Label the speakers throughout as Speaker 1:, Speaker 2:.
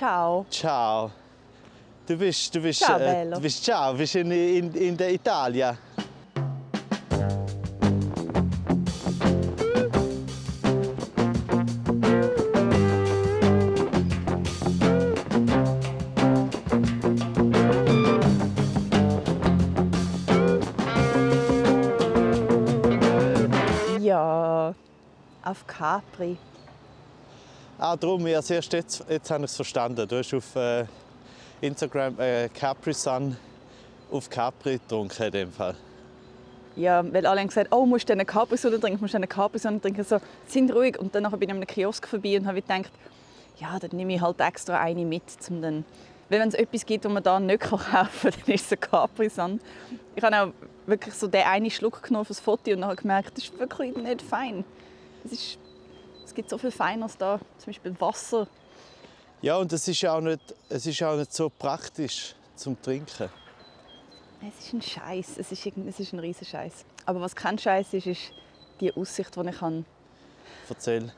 Speaker 1: Ciao.
Speaker 2: Ciao. Du bist, du bist,
Speaker 1: Ciao,
Speaker 2: äh, du bist, ciao, bist in, in, in der Italia.
Speaker 1: Ja, auf Capri.
Speaker 2: Ah, darum, erst jetzt, jetzt, habe ich es verstanden. Du hast auf äh, Instagram äh, Capri Sun auf Capri getrunken in dem Fall.
Speaker 1: Ja, weil alle haben gesagt, oh, musst du eine Capri-Sonne trinken, musst du eine Capri-Sonne trinken. So, sind ruhig. Und dann bin ich an einem Kiosk vorbei und habe gedacht, ja, dann nehme ich halt extra eine mit, um dann... Weil wenn es etwas gibt, das man da nicht kaufen kann, dann ist es eine Capri-Sonne. Ich habe auch wirklich so den einen Schluck genommen das Foto und habe gemerkt, das ist wirklich nicht fein. Es, ist, es gibt so viel Feines da, zum Beispiel Wasser.
Speaker 2: Ja, und es ist auch nicht, es ist auch nicht so praktisch zum Trinken.
Speaker 1: Es ist ein Scheiß, es ist, es ist ein riesen Scheiß. Aber was kein Scheiß ist, ist die Aussicht, die ich habe.
Speaker 2: Erzähl.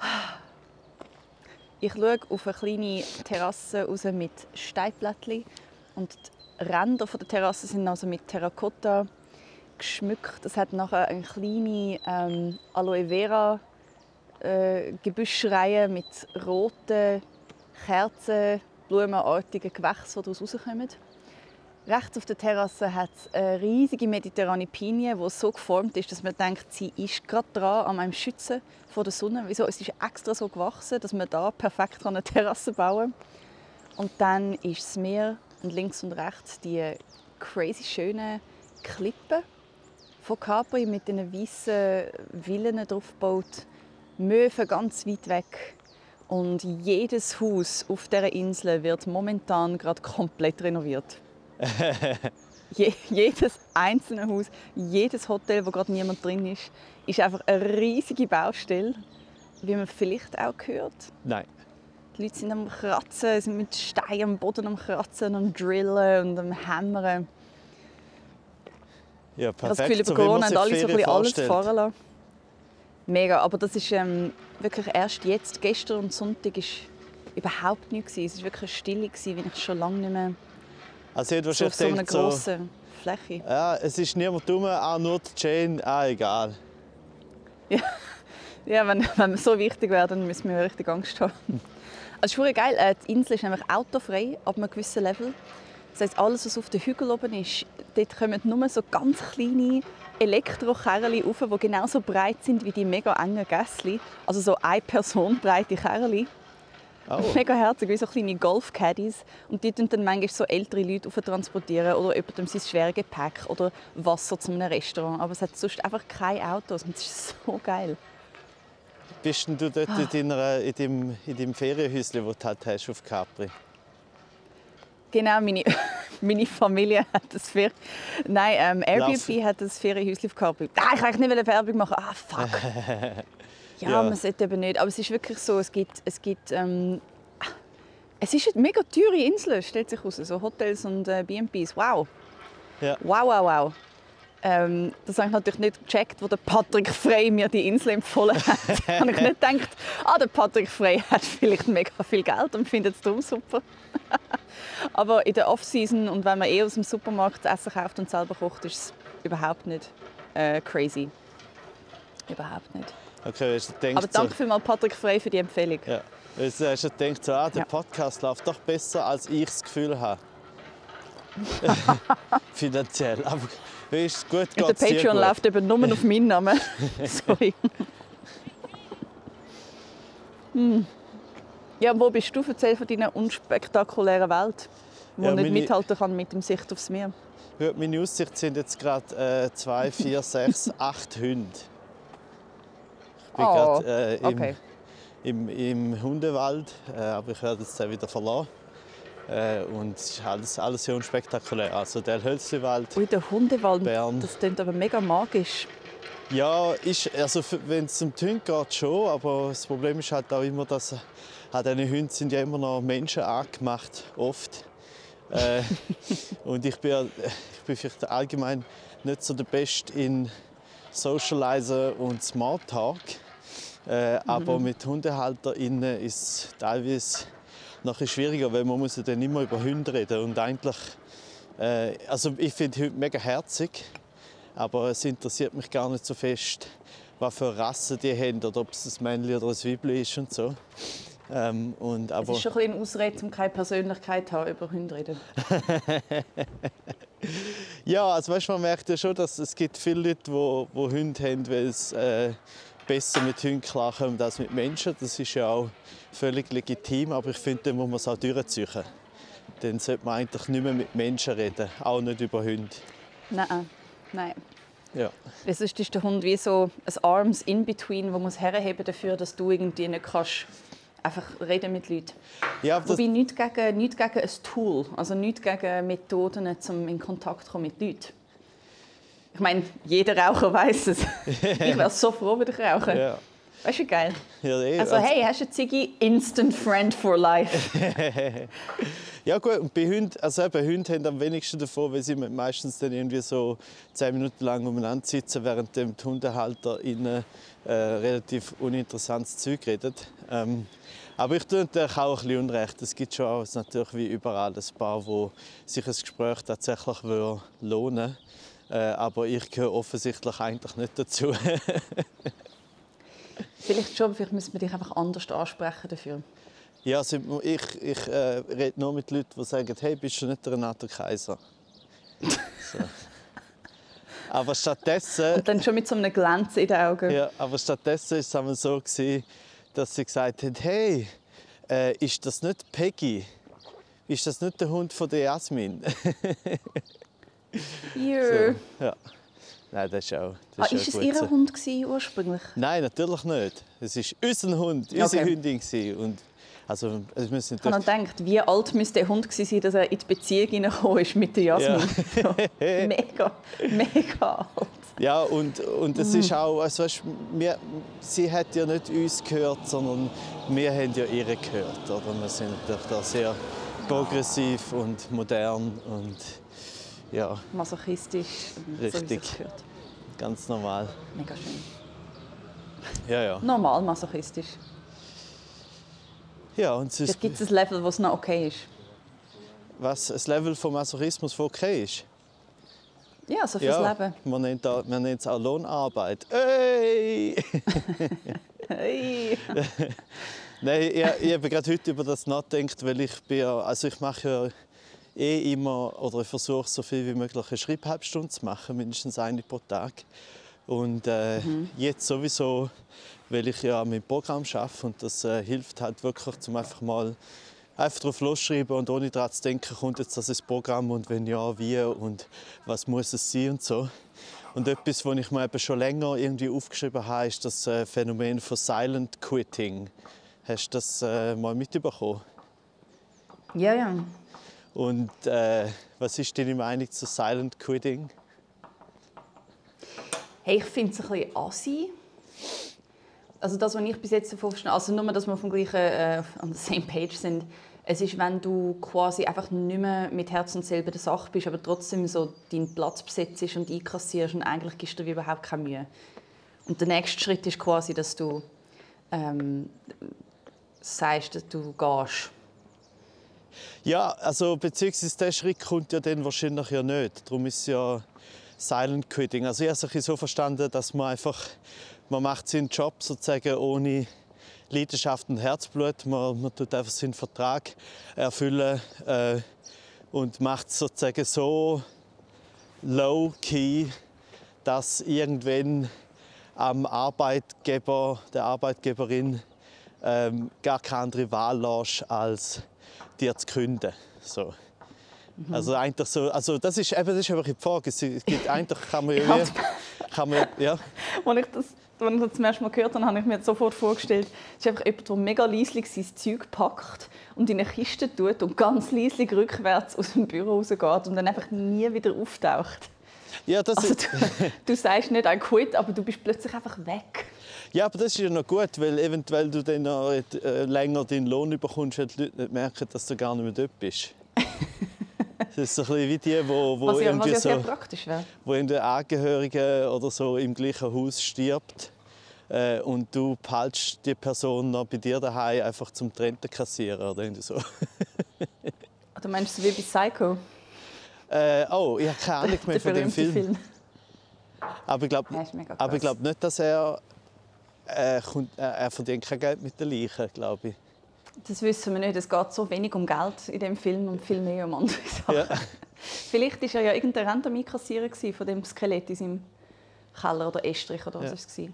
Speaker 1: Ich schaue auf eine kleine Terrasse raus mit Steinplättchen und die Ränder der Terrasse sind also mit Terrakotta geschmückt. Es hat nachher eine kleine ähm, Aloe Vera äh, Gebüschreihe mit roten Kerzen, blumenartigen Gewächsen, die daraus rauskommen. Rechts auf der Terrasse hat es eine riesige mediterrane Pinie, die so geformt ist, dass man denkt, sie ist gerade dran an einem Schützen vor der Sonne. Wieso? Es ist extra so gewachsen, dass man da perfekt eine Terrasse bauen kann. Und dann ist das Meer und links und rechts die crazy schönen Klippen von Capri mit den weißen Villen draufgebaut. Möwen ganz weit weg. Und jedes Haus auf dieser Insel wird momentan gerade komplett renoviert. Je, jedes einzelne Haus, jedes Hotel, wo gerade niemand drin ist, ist einfach eine riesige Baustelle, wie man vielleicht auch hört.
Speaker 2: Nein.
Speaker 1: Die Leute sind am Kratzen, sind mit Steinen am Boden am Kratzen, am Drillen und am Hämmern.
Speaker 2: Ja,
Speaker 1: Ich habe
Speaker 2: perfekt.
Speaker 1: das Gefühl, über
Speaker 2: so
Speaker 1: Corona
Speaker 2: sich
Speaker 1: haben alle so ein bisschen alles fahren lassen. Mega, aber das ist ähm, wirklich erst jetzt, gestern und Sonntag, ist überhaupt nichts. Es war wirklich still, gewesen, wie ich schon lange nicht mehr
Speaker 2: Also, ich
Speaker 1: so auf so einer
Speaker 2: denkt so,
Speaker 1: grossen Fläche.
Speaker 2: ja, es ist niemand dumm, auch nur die Jane, ah, egal.
Speaker 1: Ja, wenn, wenn wir so wichtig wäre, dann müssen wir richtig Angst haben. Also, es ist geil. Äh, Die Insel ist nämlich autofrei ab einem gewissen Level. Das heisst, alles, was auf den Hügel oben ist, dort kommen nur so ganz kleine Elektrokerli rauf, die genauso breit sind wie die mega engen Gässli. Also so eine Person breite Kerli.
Speaker 2: Oh.
Speaker 1: Mega herzig, wie so kleine Golf-Caddies. Und die tun dann manchmal so ältere Leute transportieren oder jemandem sein schweres Gepäck oder Wasser zu einem Restaurant. Aber es hat sonst einfach keine Autos und das ist so geil.
Speaker 2: Bist denn du dort
Speaker 1: Ah.
Speaker 2: in, deiner, in, deinem, in deinem Ferienhäuschen, das du halt hast auf Capri?
Speaker 1: Genau, meine, meine Familie hat das Fer Nein, ähm, Airbnb
Speaker 2: Lauf.
Speaker 1: hat das Ferienhäuschen auf Capri. Ah, ich wollte nicht Werbung machen. Ah, fuck. Ja,
Speaker 2: Ja.
Speaker 1: man sollte eben nicht. Aber es ist wirklich so, es gibt... Es, gibt, ähm, es ist eine mega teure Insel, stellt sich heraus. So Hotels und äh, B&Bs. Wow.
Speaker 2: Ja.
Speaker 1: Wow, wow, wow. Ähm, das habe ich natürlich nicht gecheckt, wo der Patrick Frey mir die Insel empfohlen hat. habe ich nicht gedacht, ah, der Patrick Frey hat vielleicht mega viel Geld und findet es darum super. Aber in der Off-Season und wenn man eh aus dem Supermarkt Essen kauft und selber kocht, ist es überhaupt nicht äh, crazy. Überhaupt nicht.
Speaker 2: Okay, hast gedacht,
Speaker 1: Aber danke vielmals Patrick Frey für die Empfehlung.
Speaker 2: so, ja. Hast du gedacht, so, ah, der
Speaker 1: Ja.
Speaker 2: Podcast läuft doch besser, als ich das Gefühl habe. Finanziell. Aber weißt, gut
Speaker 1: Und der Patreon läuft eben nur auf meinen Namen. Sorry. hm. Ja, wo bist du? Erzähl von deiner unspektakulären Welt, die
Speaker 2: Ja,
Speaker 1: nicht
Speaker 2: meine-
Speaker 1: mithalten kann mit dem Sicht aufs Meer.
Speaker 2: Ja, meine Aussicht sind jetzt gerade äh, zwei, vier, sechs, acht Hunde. Ich bin
Speaker 1: Oh,
Speaker 2: gerade äh, im,
Speaker 1: okay.
Speaker 2: im, im Hundewald, äh, aber ich werde jetzt den wieder verlassen. Äh, und es ist alles, alles sehr unspektakulär. Also der Hölzliwald,
Speaker 1: Ui, der Hundewald,
Speaker 2: Bern.
Speaker 1: das klingt aber mega magisch.
Speaker 2: ja, ist, also wenn es um die Hunde geht, schon. Aber das Problem ist halt auch immer, dass äh, diese Hunde sind ja immer noch Menschen angemacht, oft. Äh, und ich bin, ich bin vielleicht allgemein nicht so der Beste in Socializen und Smalltalk. Äh, Aber mit HundehalterInnen ist es teilweise nachher schwieriger, weil man muss ja dann immer über Hunde reden und eigentlich, äh, also ich finde Hunde mega herzig, aber es interessiert mich gar nicht so fest, was für Rassen die haben oder ob es ein Männchen oder ein Weibchen ist und so. Ähm, und, aber,
Speaker 1: Es ist schon ein Ausrede, um keine Persönlichkeit zu haben, über Hunde zu reden.
Speaker 2: Ja, also weißt, man merkt ja schon, dass es gibt viele Leute, die, die Hunde haben, weil es äh, besser mit Hunden klarkommen als mit Menschen. Das ist ja auch völlig legitim, aber ich finde, dann muss man es auch durchziehen. Dann sollte man eigentlich nicht mehr mit Menschen reden, auch nicht über Hunde.
Speaker 1: Nein, nein.
Speaker 2: Ja.
Speaker 1: Weil sonst ist der Hund wie so ein Arms in between, wo muss herheben dafür, dass du irgendwie nicht kannst einfach reden mit Leuten.
Speaker 2: Ja, aber
Speaker 1: Wobei nichts gegen, nichts gegen ein Tool, also nichts gegen Methoden, um in Kontakt zu kommen mit Leuten. Ich meine, jeder Raucher weiß es. ich wäre so froh, wenn ich rauche.
Speaker 2: ja.
Speaker 1: Weißt du, wie geil?
Speaker 2: Ja, eh,
Speaker 1: Also hey, hast du eine Ziggy? Instant Friend for life.
Speaker 2: Ja gut, und bei Hunden, also eben, Hunde haben am wenigsten davon, weil sie meistens dann irgendwie so zehn Minuten lang umeinander sitzen, während dem die Hundehalter ihnen äh, relativ uninteressantes Zeug redet. Ähm, aber ich tue natürlich auch ein bisschen Unrecht. Es gibt schon auch natürlich wie überall ein paar, wo sich ein Gespräch tatsächlich würde lohnen äh, Aber ich gehöre offensichtlich eigentlich nicht dazu.
Speaker 1: Vielleicht schon, vielleicht müssen wir dich einfach anders ansprechen dafür.
Speaker 2: ja, wir- ich, ich äh, rede nur mit Leuten, die sagen, hey, bist du nicht der Renato Kaiser? so. Aber stattdessen...
Speaker 1: Und dann schon mit so einem Glänzen in den Augen.
Speaker 2: Ja, aber stattdessen war es so, gewesen, dass sie gesagt haben, hey, äh, ist das nicht Peggy? Ist das nicht der Hund von der Jasmin?
Speaker 1: Jö.
Speaker 2: so, ja. Nein, das ist auch,
Speaker 1: Ah,
Speaker 2: das ist
Speaker 1: ist
Speaker 2: auch
Speaker 1: es ihr. Hund gewesen, ursprünglich?
Speaker 2: Nein, natürlich nicht. Es ist unser Hund, unsere
Speaker 1: Okay.
Speaker 2: Hündin. gewesen. Und, also, es müssen
Speaker 1: Ich habe gedacht, wie alt müsste der Hund gewesen sein, dass er in die Beziehung hineingekommen ist mit der Jasmin. So, mega, mega alt.
Speaker 2: ja, und, und es ist auch, also, weißt, wir, sie hat ja nicht uns gehört, sondern wir haben ja ihr gehört. Oder? Wir sind da sehr progressiv und modern und ja,
Speaker 1: Masochistisch. so
Speaker 2: Richtig.
Speaker 1: gehört.
Speaker 2: ganz normal.
Speaker 1: Mega schön.
Speaker 2: Ja, ja.
Speaker 1: Normal masochistisch.
Speaker 2: Ja, und
Speaker 1: Vielleicht gibt es ein Level, wo es noch okay ist.
Speaker 2: was das Level von Masochismus von okay ist.
Speaker 1: Ja, so fürs
Speaker 2: Ja,
Speaker 1: Leben.
Speaker 2: man nennt, da- man nennt es auch Lohnarbeit. Ey!
Speaker 1: Hey.
Speaker 2: Nein, ich, ich habe gerade heute über das nachgedacht, weil ich bin ja, also ich mache ja eh immer oder ich versuche so viel wie möglich eine Schreibhalbstunde zu machen, mindestens eine pro Tag. Und äh, jetzt sowieso, weil ich ja mit Programm arbeite und das äh, hilft halt wirklich, zum einfach mal einfach drauf losschreiben und ohne daran zu denken, kommt jetzt das ins Programm und wenn ja, wie und was muss es sein und so. Und etwas, was ich mir eben schon länger irgendwie aufgeschrieben habe, ist das äh, Phänomen von Silent Quitting. Hast du das äh, mal mitbekommen?
Speaker 1: Ja, ja.
Speaker 2: Und äh, was ist deine Meinung zu Silent Quitting?
Speaker 1: Hey, ich finde es ein bisschen assi. Also das, was ich bis jetzt davon verstehe, also nur, dass wir vom gleichen, äh, on the same page sind. Es ist, wenn du quasi einfach nicht mehr mit Herz und Seele bei der Sache bist, aber trotzdem so deinen Platz besetzt und einkassierst und eigentlich gibst du dir überhaupt keine Mühe. Und der nächste Schritt ist quasi, dass du ähm, sagst, dass du gehst.
Speaker 2: Ja, also beziehungsweise der Schritt kommt ja dann wahrscheinlich ja nicht. Darum ist ja Silent Quitting. Also ich habe es so verstanden, dass man einfach, man macht seinen Job sozusagen ohne Leidenschaft und Herzblut. Man, man tut einfach seinen Vertrag erfüllen äh, und macht es sozusagen so low-key, dass irgendwann am Arbeitgeber, der Arbeitgeberin ähm, gar keine andere Wahl lässt, als dir zu künden. So. Also eigentlich so, also das ist eben das ist einfach die Frage. Es gibt, eigentlich kann man ja, kann man, ja,
Speaker 1: Als ich das, als ich das zum ersten Mal gehört habe, habe ich mir sofort vorgestellt, es ist einfach jemand, der mega leislich sein Zeug packt und in eine Kiste tut und ganz leislich rückwärts aus dem Büro rausgeht und dann einfach nie wieder auftaucht.
Speaker 2: ja, das,
Speaker 1: Also du, du sagst nicht «I quit», aber du bist plötzlich einfach weg.
Speaker 2: Ja, aber das ist ja noch gut, weil eventuell du dann noch, äh, länger deinen Lohn bekommst, wenn die Leute nicht merken, dass du gar nicht mehr dort bist. Das ist so ein bisschen wie die, wo, wo
Speaker 1: Was ja, was
Speaker 2: irgendwie
Speaker 1: ja
Speaker 2: so...
Speaker 1: praktisch wäre.
Speaker 2: wo in der Angehörige oder so im gleichen Haus stirbt, äh, und du behaltst die Person noch bei dir daheim einfach zum Trenten kassieren oder irgendwie so.
Speaker 1: Du meinst so wie bei Psycho?
Speaker 2: Äh, oh, ich habe keine Ahnung mehr von dem
Speaker 1: berühmte
Speaker 2: Film. Aber ich glaube glaub nicht, dass er, äh, kommt, äh, er verdient kein Geld mit den Leichen, glaube ich.
Speaker 1: Das wissen wir nicht. Es geht so wenig um Geld in dem Film und viel mehr um andere Sachen.
Speaker 2: Ja.
Speaker 1: Vielleicht war er ja irgendein random Einkassierer gewesen von dem Skelett in seinem Keller oder Estrich oder was
Speaker 2: Ja.
Speaker 1: es war.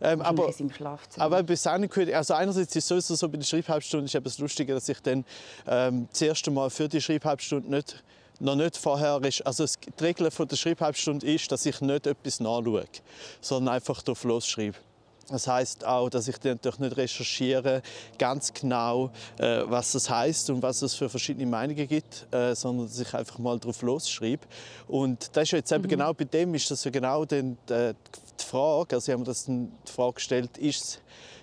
Speaker 2: Ähm, aber
Speaker 1: seinem Schlafzimmer.
Speaker 2: Aber bei Quitting, also einerseits ist es sowieso so bei der Schreibhalbstunde ist eben das Lustige, dass ich dann ähm, das erste Mal für die Schreibhalbstunde nicht, noch nicht vorher ist, also es, die Regel von der Schreibhalbstunde ist, dass ich nicht etwas nachschaue, sondern einfach drauf losschreibe. Das heißt auch, dass ich natürlich nicht recherchiere ganz genau, äh, was das heißt und was es für verschiedene Meinungen gibt, äh, sondern dass ich einfach mal drauf losschreibe. Und das ist ja jetzt eben genau bei dem ist das ja genau dann, äh, die Frage, also ich habe mir das die Frage gestellt, ist es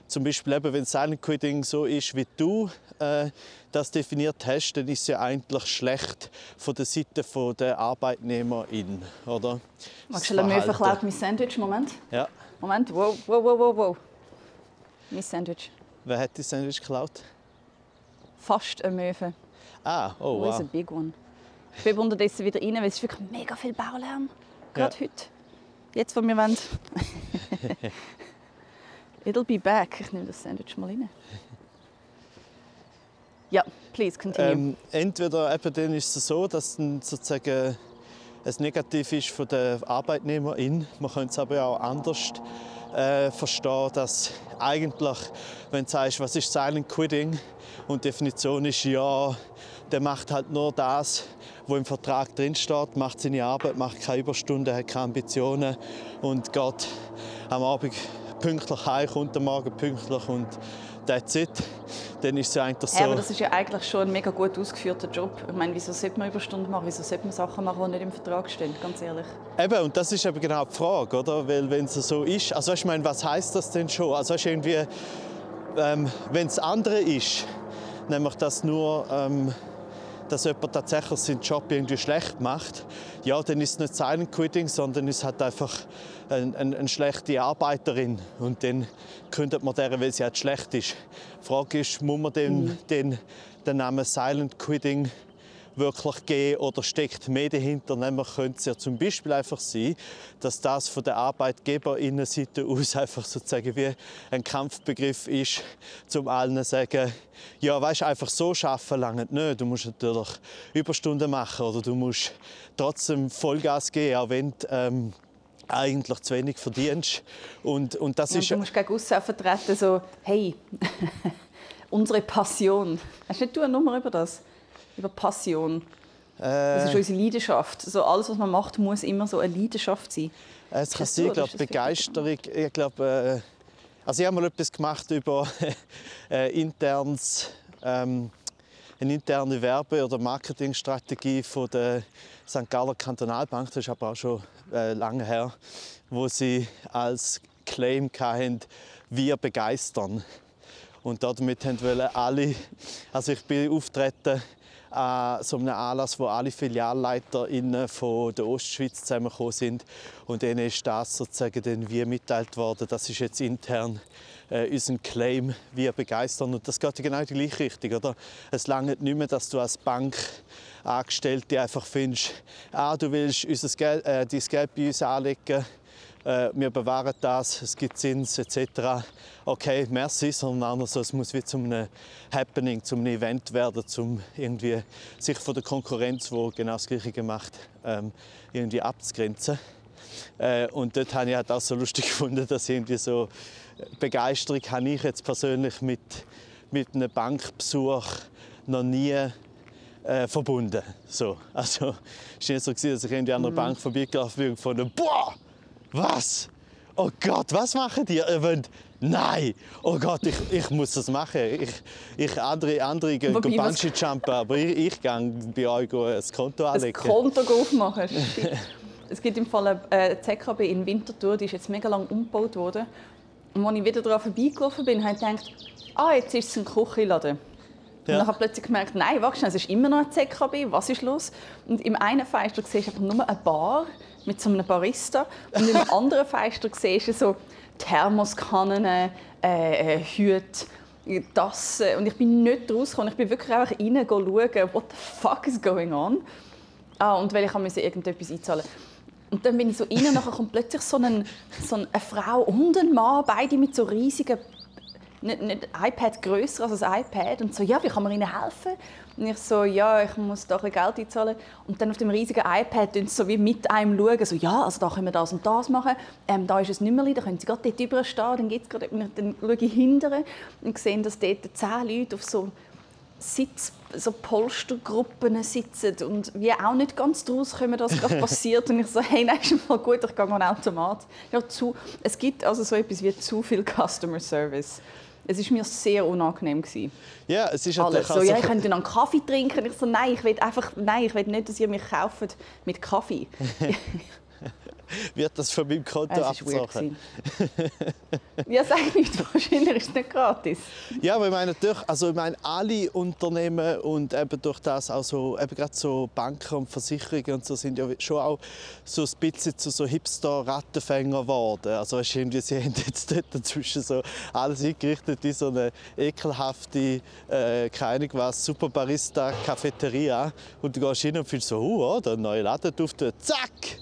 Speaker 2: zum Beispiel eben, wenn Silent Quitting so ist, wie du äh, das definiert hast, dann ist es ja eigentlich schlecht von der Seite von der Arbeitnehmerin, oder?
Speaker 1: Magst du mir
Speaker 2: Verhalten.
Speaker 1: verklaut mein Sandwich? Moment.
Speaker 2: Ja.
Speaker 1: Moment. Wow, wow, wow, wow, wow. Mein Sandwich.
Speaker 2: Wer hat das Sandwich geklaut?
Speaker 1: Fast eine Möwe.
Speaker 2: Ah, oh
Speaker 1: ist
Speaker 2: wow.
Speaker 1: a big one? Ich bin unterdessen wieder rein, weil es ist wirklich mega viel Baulärm. Gerade heute. Jetzt, wo wir wollen. It'll be back. Ich nehme das Sandwich mal rein. Ja, please continue.
Speaker 2: Ähm, entweder eben dann ist es so, dass dann sozusagen es negativ ist von der Arbeitnehmerin. Man könnte es aber auch anders äh, verstehen, dass eigentlich, wenn du sagst, was ist Silent Quitting und die Definition ist ja, der macht halt nur das, wo im Vertrag drin steht, macht seine Arbeit, macht keine Überstunden, hat keine Ambitionen und geht am Abend pünktlich heim, kommt am Morgen pünktlich und that's it. Dann ist es ja eigentlich so.
Speaker 1: Ja, aber das ist ja eigentlich schon ein mega gut ausgeführter Job. Ich meine, wieso sollte man Überstunden machen? Wieso sollte man Sachen machen, die nicht im Vertrag stehen? Ganz ehrlich.
Speaker 2: Eben, und das ist eben genau die Frage, oder? Weil wenn es so ist, also weißt, ich meine, was heißt das denn schon? Also weißt, irgendwie, ähm, wenn es andere ist, nämlich dass nur, ähm, dass jemand tatsächlich seinen Job irgendwie schlecht macht, ja, dann ist es nicht Silent Quitting, sondern es hat einfach eine, eine, eine schlechte Arbeiterin und dann kündet man der, weil sie halt schlecht ist. Die Frage ist, muss man den, den, den Namen Silent Quitting wirklich geben oder steckt mehr dahinter? Nämlich könnte es ja zum Beispiel einfach sein, dass das von der Arbeitgeberinnenseite aus einfach sozusagen wie ein Kampfbegriff ist, zum allen zu sagen, ja, weißt, einfach so schaffen lange nicht. Du musst natürlich Überstunden machen oder du musst trotzdem Vollgas geben, auch wenn du ähm, eigentlich zu wenig verdienst. Und, und das
Speaker 1: Und
Speaker 2: ist
Speaker 1: du musst gegen aussen vertreten, so, hey, unsere Passion. Hast nicht du eine Nummer über das? Über Passion. Das ist
Speaker 2: äh,
Speaker 1: unsere Leidenschaft. So alles, was man macht, muss immer so eine Leidenschaft sein.
Speaker 2: Es kann sein,
Speaker 1: oder
Speaker 2: glaub,
Speaker 1: ist das für dich
Speaker 2: Begeisterung. Ich glaube, äh, also ich habe mal etwas gemacht über äh, internes, ähm, eine interne Werbe- oder Marketingstrategie von der St. Galler Kantonalbank. Das ist aber auch schon äh, lange her, wo sie als Claim hatten, wir begeistern. Und damit wollen alle, also ich bin auftreten an so einem Anlass, wo alle FilialleiterInnen von der Ostschweiz zusammengekommen sind. Und denen ist das sozusagen dann wie mitteilt worden, das ist jetzt intern äh, unser Claim, wir begeistern. Und das geht ja genau die gleiche Richtung, oder? Es langt nicht mehr, dass du als Bankangestellte einfach findest, ah, du willst unser Geld, äh, dein Geld bei uns anlegen, äh, wir bewahren das, es gibt Zins etc. Okay, merci, sondern anders, es muss wie zum einem Happening, zum einem Event werden, zum irgendwie sich von der Konkurrenz, wo genau das Gleiche gemacht, ähm, irgendwie abzugrenzen. Äh, und dort habe ich halt auch so lustig gefunden, dass irgendwie so Begeisterung habe ich jetzt persönlich mit, mit einem Bankbesuch noch nie äh, verbunden. So, also es war nicht so, gewesen, dass ich irgendwie an einer Bank vorbeigelaufen bin und gefunden boah, was? Oh Gott, was machen die? Ihr wollt, nein, oh Gott, ich, ich muss das machen. Ich, ich andere, andere gehen
Speaker 1: Wobei,
Speaker 2: Bungee jumpen, aber ich, ich gehe bei euch das Konto anlegen.
Speaker 1: Konto aufmachen. Es gibt im Fall eine äh, ZKB in Winterthur, die ist jetzt mega lang umgebaut worden. Und als ich wieder daran vorbeigelaufen bin, habe ich gedacht, ah, jetzt ist es ein Küchenladen.
Speaker 2: Ja.
Speaker 1: Und dann habe ich plötzlich gemerkt, nein, warte es ist immer noch ein ZKB, was ist los? Und im einen Fenster siehst du einfach nur eine Bar mit so einem Barista und im anderen Fenster siehst du so Thermoskannen, äh, äh, Hüte, Tassen. Und ich bin nicht rausgekommen. Ich bin wirklich einfach rein schauen, what the fuck is going on. Ah, und weil ich musste irgendetwas einzahlen. Und dann bin ich so rein und dann kommt plötzlich so, ein, so eine Frau und ein Mann, beide mit so riesigen nicht, nicht iPad größer als ein iPad und so, ja, wie kann man ihnen helfen? Und ich so, ja, ich muss da ein Geld einzahlen. Und dann auf dem riesigen iPad sie so wie mit einem schauen, so, ja, also da können wir das und das machen, ähm, da ist ein Nummerli, da können sie gerade dort drüber stehen, dann, geht's gerade, dann schaue ich hinterher und sehe, dass dort zehn Leute auf so Sitz, so Polstergruppen sitzen und wir auch nicht ganz draus kommen, was gerade passiert. Und ich so, hey, ist mal gut, ich gehe an Automat. Ja, zu, es gibt also so etwas wie zu viel Customer Service. Es war mir sehr unangenehm. Gewesen.
Speaker 2: Ja, es ist
Speaker 1: Alles. So, ja, ich könnte dann Kaffee trinken. Ich so, nein, ich will einfach, nein, ich will nicht, dass ihr mich kauft mit Kaffee.
Speaker 2: wird das von meinem Konto abgezogen.
Speaker 1: ja, sag nicht, wahrscheinlich ist es nicht gratis.
Speaker 2: Ja, aber ich meine, durch, also ich meine, alle Unternehmen und eben durch das auch so, eben gerade so Banken und Versicherungen und so sind ja schon auch so ein bisschen zu so Hipster-Rattenfänger geworden. Also weißt, irgendwie, sie haben jetzt dort dazwischen so alles eingerichtet in so eine ekelhafte, äh, keine was, Super Barista Cafeteria und du gehst hin und fühlst so, oh, der neue Laden aufgeht, zack!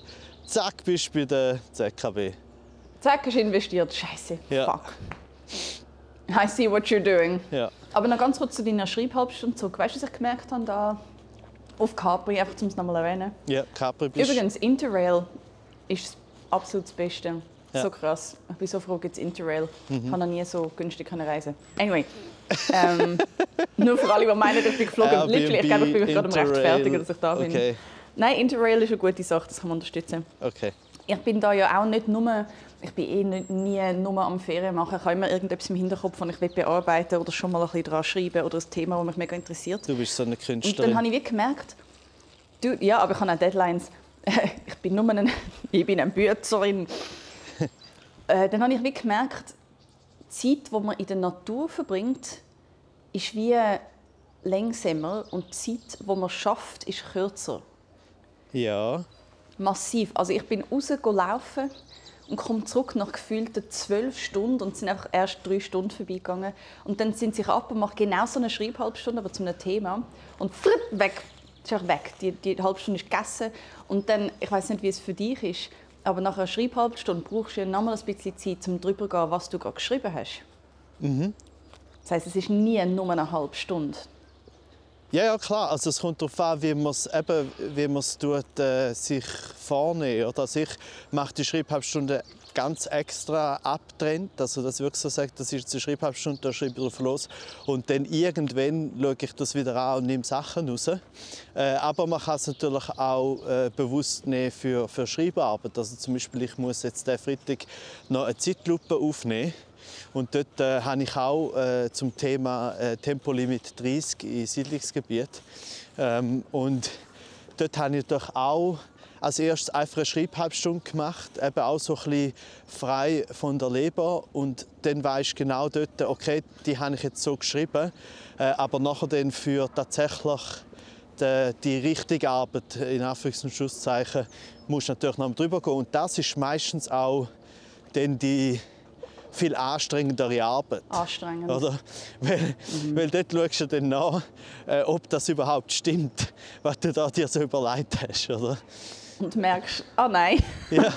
Speaker 2: Zack, bist du bei der ZKB.
Speaker 1: Zack, hast investiert. Scheiße. Ja. Fuck. I see what you're doing.
Speaker 2: Ja.
Speaker 1: Aber noch ganz kurz zu deiner Schreibhalbstunde zurück. Weißt du, was ich gemerkt habe da auf Capri, einfach um es nochmal erwähnen?
Speaker 2: Ja, Capri bist
Speaker 1: Übrigens, Interrail ist absolut das Beste. Ja. So krass. Ich bin so froh, gibt es Interrail. Mhm. Ich habe noch nie so günstig reisen Anyway. ähm, nur für alle, die meinen, ich bin geflogen. Literally, ich glaube, ich bin gerade am rechtfertigen, dass ich da bin.
Speaker 2: Okay.
Speaker 1: Nein, Interrail ist eine gute Sache, das kann man unterstützen.
Speaker 2: Okay.
Speaker 1: Ich bin da ja auch nicht nur, ich bin eh nicht, nie nur am Ferien machen. Ich habe immer irgendetwas im Hinterkopf, das ich bearbeiten oder schon mal ein bisschen daran schreiben oder ein Thema, das mich mega interessiert.
Speaker 2: Du bist so eine Künstlerin.
Speaker 1: Und dann habe ich wie gemerkt, du, ja, aber ich habe auch Deadlines. ich bin nur ein, ich bin eine Büzerin. äh, dann habe ich wie gemerkt, die Zeit, die man in der Natur verbringt, ist wie langsamer und die Zeit, die man schafft, ist kürzer.
Speaker 2: Ja.
Speaker 1: Massiv. Also ich bin rausgelaufen und komme zurück nach gefühlten zwölf Stunden und sind einfach erst drei Stunden vorbeigegangen. Und dann sind sie ab und machen genau so eine Schreibhalbstunde, aber zu einem Thema. Und flipp, weg. ist auch weg. Die, die halbe Stunde ist gegessen. Und dann, ich weiß nicht, wie es für dich ist, aber nach einer Schreibhalbstunde brauchst du ja nochmal ein bisschen Zeit, um darüber zu gehen, was du gerade geschrieben hast.
Speaker 2: Mhm.
Speaker 1: Das heißt, es ist nie nur eine halbe Stunde.
Speaker 2: Ja, ja, klar. Also es kommt darauf an, wie man es eben, wie man's tut, äh, sich vornehmen. Oder? Also ich mache die Schreibhalbstunde ganz extra abtrennt. Also dass ich wirklich so sage, das ist die Schreibhalbstunde, da schreibe ich drauf los. Und dann irgendwann schaue ich das wieder an und nehme Sachen raus. Äh, aber man kann es natürlich auch äh, bewusst nehmen für, für Schreibarbeit. Also zum Beispiel, ich muss jetzt den Freitag noch eine Zeitlupe aufnehmen und dort äh, habe ich auch äh, zum Thema äh, Tempolimit 30 im Siedlungsgebiet. Ähm, und dort habe ich doch auch als erstes einfach eine Schreibhalbstunde gemacht, eben auch so ein frei von der Leber. Und dann weiß ich genau dort, okay, die habe ich jetzt so geschrieben. Äh, aber nachher dann für tatsächlich die, richtige Arbeit, in Anführungs- und Schlusszeichen, muss natürlich noch drüber gehen. Und das ist meistens auch dann die viel anstrengendere Arbeit.
Speaker 1: Anstrengend.
Speaker 2: Oder? Weil, mhm. weil dort schaust du dann nach, äh, ob das überhaupt stimmt, was du da dir so überlegt hast. Oder?
Speaker 1: Und merkst, ah oh nein.
Speaker 2: Ja.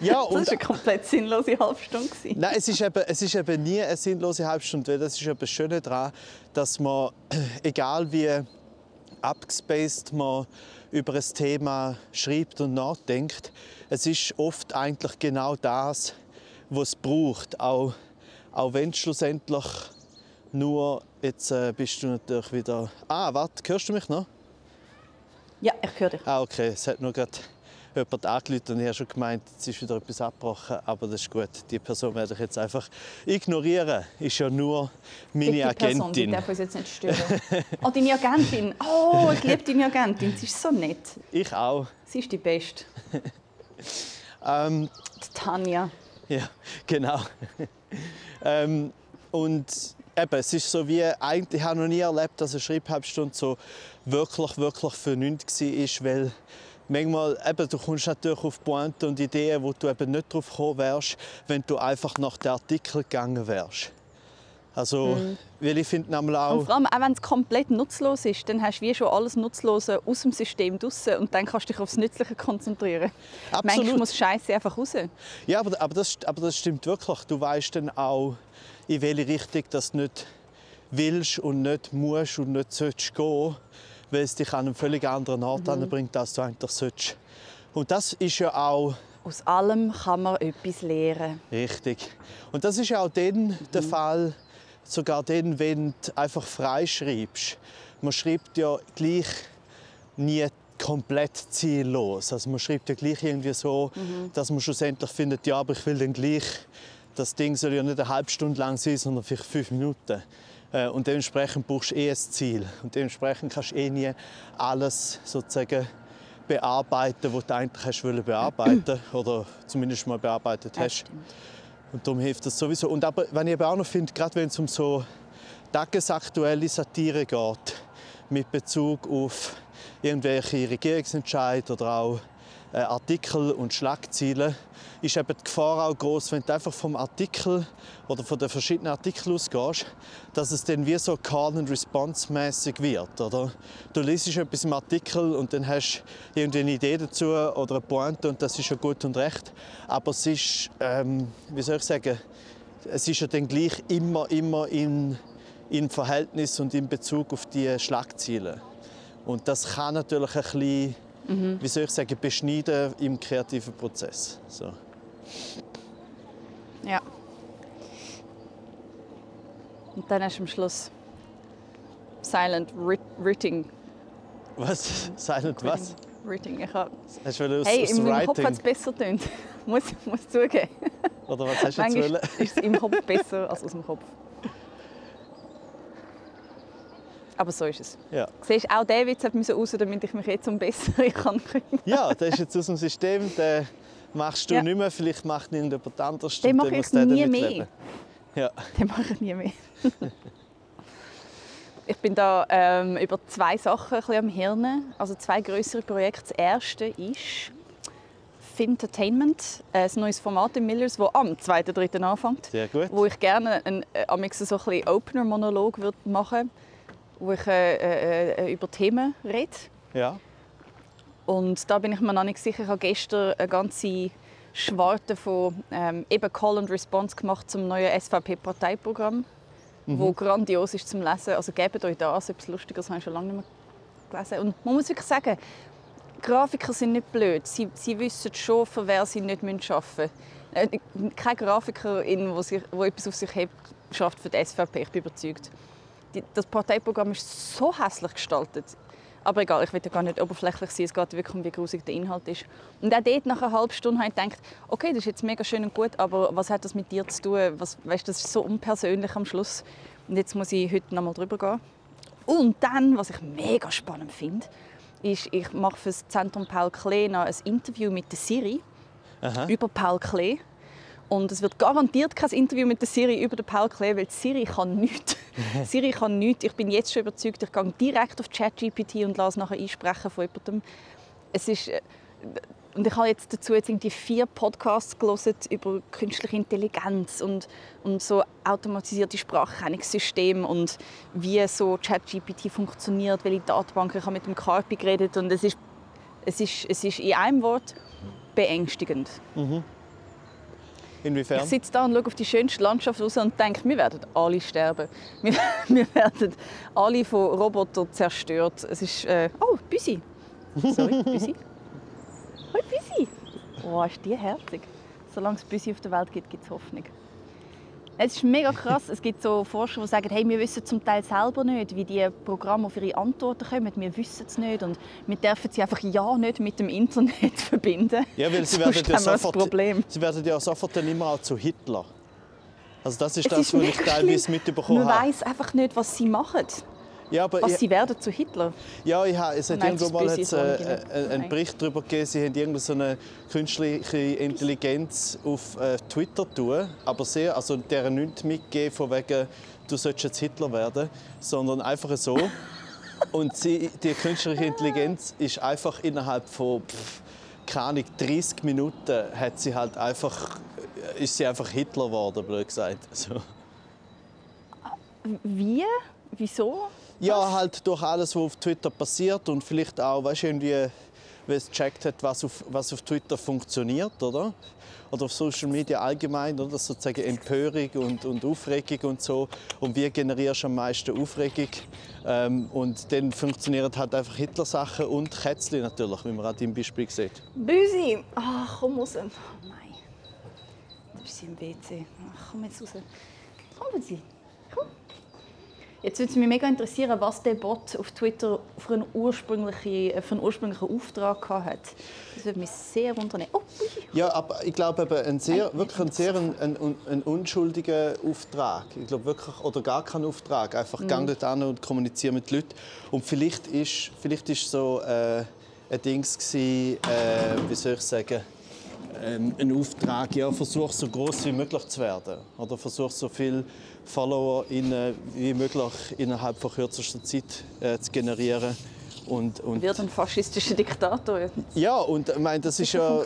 Speaker 2: Ja,
Speaker 1: das war eine komplett sinnlose Halbstunde.
Speaker 2: Nein, es ist, eben, es ist eben nie eine sinnlose Halbstunde, weil das ist eben das Schöne daran, dass man, egal wie abgespaced man über ein Thema schreibt und nachdenkt, es ist oft eigentlich genau das, was es braucht. Auch, auch wenn schlussendlich nur, jetzt äh, bist du natürlich wieder... Ah, warte, hörst du mich noch?
Speaker 1: Ja, ich höre dich.
Speaker 2: Ah, okay, es hat nur gerade jemand angerufen und ich habe schon gemeint, jetzt ist wieder etwas abgebrochen. Aber das ist gut, die Person werde ich jetzt einfach ignorieren. Ist ja nur meine die Agentin. Person, die
Speaker 1: darf uns jetzt nicht stören. oh, deine Agentin. Oh, ich liebe deine Agentin. Sie ist so nett.
Speaker 2: Ich auch.
Speaker 1: Sie ist die Beste.
Speaker 2: ähm,
Speaker 1: die Tanja.
Speaker 2: Ja, genau. ähm, und eben, es ist so wie, eigentlich, ich habe noch nie erlebt, dass eine Schreibhalbstunde so wirklich, wirklich vernünftig war, weil manchmal, eben, du kommst natürlich auf Pointen und Ideen, wo du eben nicht drauf gekommen wärst, wenn du einfach nach den Artikel gegangen wärst. Also, weil ich finde nämlich
Speaker 1: Und
Speaker 2: auch,
Speaker 1: vor allem, auch wenn es komplett nutzlos ist, dann hast du wie schon alles Nutzlose aus dem System draussen und dann kannst du dich aufs Nützliche konzentrieren. Manchmal
Speaker 2: Absolut.
Speaker 1: muss Scheiße einfach raus.
Speaker 2: ja, aber, aber, das, aber das stimmt wirklich. Du weißt dann auch, in welche Richtung das du nicht willst und nicht musst und nicht sollst gehen, weil es dich an einen völlig anderen Ort
Speaker 1: Mhm.
Speaker 2: bringt, als du eigentlich sollst. Und das ist ja auch
Speaker 1: Aus allem kann man etwas lernen.
Speaker 2: Richtig. Und das ist ja auch dann
Speaker 1: Mhm.
Speaker 2: der Fall, sogar dann, wenn du einfach frei schreibst. Man schreibt ja gleich nie komplett ziellos. Also man schreibt ja gleich irgendwie so,
Speaker 1: Mhm.
Speaker 2: dass man schlussendlich findet, ja, aber ich will dann gleich, das Ding soll ja nicht eine halbe Stunde lang sein, sondern vielleicht fünf Minuten. Äh, Und dementsprechend brauchst du eh ein Ziel. Und dementsprechend kannst du eh nie alles sozusagen bearbeiten, was du eigentlich hast bearbeiten oder zumindest mal bearbeitet hast. Und darum hilft das sowieso. Und aber, wenn ich eben auch noch finde, gerade wenn es um so tagesaktuelle Satire geht, mit Bezug auf irgendwelche Regierungsentscheide oder auch Artikel und Schlagzeilen, ist eben die Gefahr auch groß, wenn du einfach vom Artikel oder von den verschiedenen Artikeln ausgehst, dass es dann wie so Call and Response mäßig wird, oder? Du liest etwas im Artikel und dann hast du irgendwie eine Idee dazu oder eine Pointe und das ist ja gut und recht, aber es ist, ähm, wie soll ich sagen, es ist ja dann gleich immer, immer in, in Verhältnis und in Bezug auf die Schlagziele. Und das kann natürlich ein bisschen, wie soll ich sagen, beschneiden im kreativen Prozess. So.
Speaker 1: Ja. Und dann hast du am Schluss Silent Writing.
Speaker 2: Was? Silent was?
Speaker 1: Writing. Ich hab,
Speaker 2: Hast du aus,
Speaker 1: hey,
Speaker 2: aus
Speaker 1: in meinem Kopf hat es besser getönt. muss, muss zugeben.
Speaker 2: Oder was hast du jetzt
Speaker 1: Manchmal
Speaker 2: wollen?
Speaker 1: ist es im Kopf besser als aus dem Kopf. Aber so ist es.
Speaker 2: Ja.
Speaker 1: Siehst, auch der Witz müssen raus, damit ich mich jetzt um bessere kann
Speaker 2: ja, der ist jetzt aus dem System, den machst du
Speaker 1: Ja.
Speaker 2: nicht mehr, vielleicht macht ihn irgendjemand anderes.
Speaker 1: Den mache ich nie mehr.
Speaker 2: leben. Ja.
Speaker 1: Den mache ich nie mehr. ich bin da ähm, über zwei Sachen ein bisschen am Hirn. Also zwei größere Projekte. Das erste ist Fintertainment, äh, ein neues Format in Millers, das am 2.3. anfängt.
Speaker 2: Sehr gut.
Speaker 1: Wo ich gerne einen, äh, so ein bisschen Opener-Monolog würde machen wo ich äh, äh, äh, über Themen rede.
Speaker 2: Ja.
Speaker 1: Und da bin ich mir noch nicht sicher. Ich habe gestern eine ganze Schwarte von ähm, eben Call and Response gemacht zum neuen SVP-Parteiprogramm, wo grandios ist zum Lesen. Also gebt euch das, etwas Lustiges habe ich schon lange nicht mehr gelesen. Und man muss wirklich sagen, Grafiker sind nicht blöd. Sie, sie wissen schon, für wer sie nicht arbeiten müssen. Äh, Keine Grafikerin, die etwas auf sich hebt, schafft für die SVP. Ich bin überzeugt. Die, das Parteiprogramm ist so hässlich gestaltet. Aber egal, ich will ja gar nicht oberflächlich sein. Es geht wirklich um, wie grusig der Inhalt ist. Und auch dort, nach einer halben Stunde, habe ich gedacht, okay, das ist jetzt mega schön und gut, aber was hat das mit dir zu tun? Was, weißt, das ist so unpersönlich am Schluss. Und jetzt muss ich heute noch mal drüber gehen. Und dann, was ich mega spannend finde, ist, ich mache für das Zentrum Paul Klee noch ein Interview mit der Siri
Speaker 2: Aha.
Speaker 1: über Paul Klee. Und es wird garantiert kein Interview mit der Siri über den Paul Klee, weil die Siri kann nichts. Siri kann nichts. Ich bin jetzt schon überzeugt, ich gehe direkt auf ChatGPT und lasse nachher einsprechen von jemandem. Es ist... äh, Und ich habe jetzt dazu jetzt irgendwie vier Podcasts gelesen über künstliche Intelligenz und, und so automatisierte Spracherkennungssysteme und wie so ChatGPT funktioniert, welche Datenbanken. Ich habe mit dem Carpi geredet und es ist, es ist, es ist in einem Wort beängstigend.
Speaker 2: Inwiefern?
Speaker 1: Ich sitze da und schaue auf die schönste Landschaft raus und denke, wir werden alle sterben. Wir, wir werden alle von Robotern zerstört. Es ist... Äh, oh, Büsi. Sorry, Büsi. Hoi, Büsi. Oh, ist die herzig. Solange es Büsi auf der Welt gibt, gibt es Hoffnung. Es ist mega krass. Es gibt so Forscher, die sagen, hey, wir wissen zum Teil selber nicht, wie die Programme auf ihre Antworten kommen. Wir wissen es nicht und wir dürfen sie einfach ja nicht mit dem Internet verbinden.
Speaker 2: Ja, weil sie werden ja sofort,
Speaker 1: Problem.
Speaker 2: sie werden ja sofort dann immer auch zu Hitler. Also das ist
Speaker 1: Es
Speaker 2: das,
Speaker 1: ist
Speaker 2: was ich teilweise mitbekommen
Speaker 1: Man
Speaker 2: habe.
Speaker 1: weiß einfach nicht, was sie machen.
Speaker 2: Ja, aber
Speaker 1: Was
Speaker 2: ich,
Speaker 1: sie werden zu Hitler.
Speaker 2: ja, ich habe, es hat
Speaker 1: Nein,
Speaker 2: irgendwo mal jetzt, äh, äh, einen. Bericht darüber gegeben, sie haben irgendeine so eine künstliche Intelligenz auf äh, Twitter tun, aber sehr, also deren nicht mitgegeben von wegen, du solltest jetzt Hitler werden, sondern einfach so. Und sie, die künstliche Intelligenz ist einfach innerhalb von pff, keine Ahnung, 30 Minuten hat sie halt einfach, ist sie einfach Hitler geworden, blöd gesagt. So.
Speaker 1: Wie? Wieso?
Speaker 2: Ja, halt durch alles, was auf Twitter passiert und vielleicht auch, weißt du, irgendwie, weil es gecheckt hat, was auf, was auf Twitter funktioniert, oder? Oder auf Social Media allgemein, oder? Sozusagen Empörung und, und Aufregung und so. Und wie generierst du am meisten Aufregung? Ähm, und dann funktionieren halt einfach Hitler-Sachen und Kätzli natürlich, wie man an deinem Beispiel sieht.
Speaker 1: Büsi! Ach, komm raus. Oh nein. Da ist sie im WC. Ach, komm jetzt raus. Komm, Büsi. Jetzt würde es mich mega interessieren, was der Bot auf Twitter für einen ursprünglichen, für einen ursprünglichen Auftrag hatte. Das würde mich sehr wundern. Oh.
Speaker 2: Ja, aber ich glaube eben ein sehr, wirklich ein sehr ein, ein, ein unschuldiger Auftrag. Ich glaube wirklich, oder gar kein Auftrag. Einfach mhm. gang dort an und kommuniziere mit Leuten. Und vielleicht ist, vielleicht ist so äh, ein Dings gewesen, äh, wie soll ich sagen, ähm, ein Auftrag, ja, versuch so groß wie möglich zu werden. Oder versuch so viel Follower wie möglich innerhalb von kürzester Zeit äh, zu generieren. Und, und
Speaker 1: wird ein faschistischer Diktator.
Speaker 2: Ja, und ich meine, das ist ja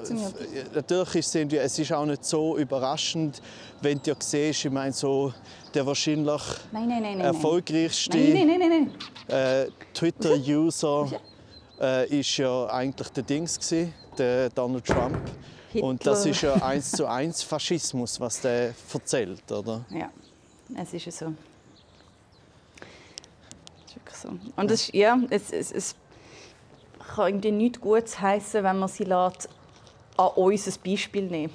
Speaker 2: natürlich ist es, es ist auch nicht so überraschend, wenn du ja siehst, ich meine so der wahrscheinlich
Speaker 1: nein, nein, nein,
Speaker 2: erfolgreichste äh, Twitter-User äh, ist ja eigentlich der Dings gewesen, der Donald Trump. Hitler. Und das ist ja eins zu eins Faschismus, was der erzählt, oder?
Speaker 1: Ja. Es ist so. Es ist wirklich so. Und es, ja, es, es, es kann irgendwie nichts Gutes heißen, wenn man sie lässt, an uns ein Beispiel nehmen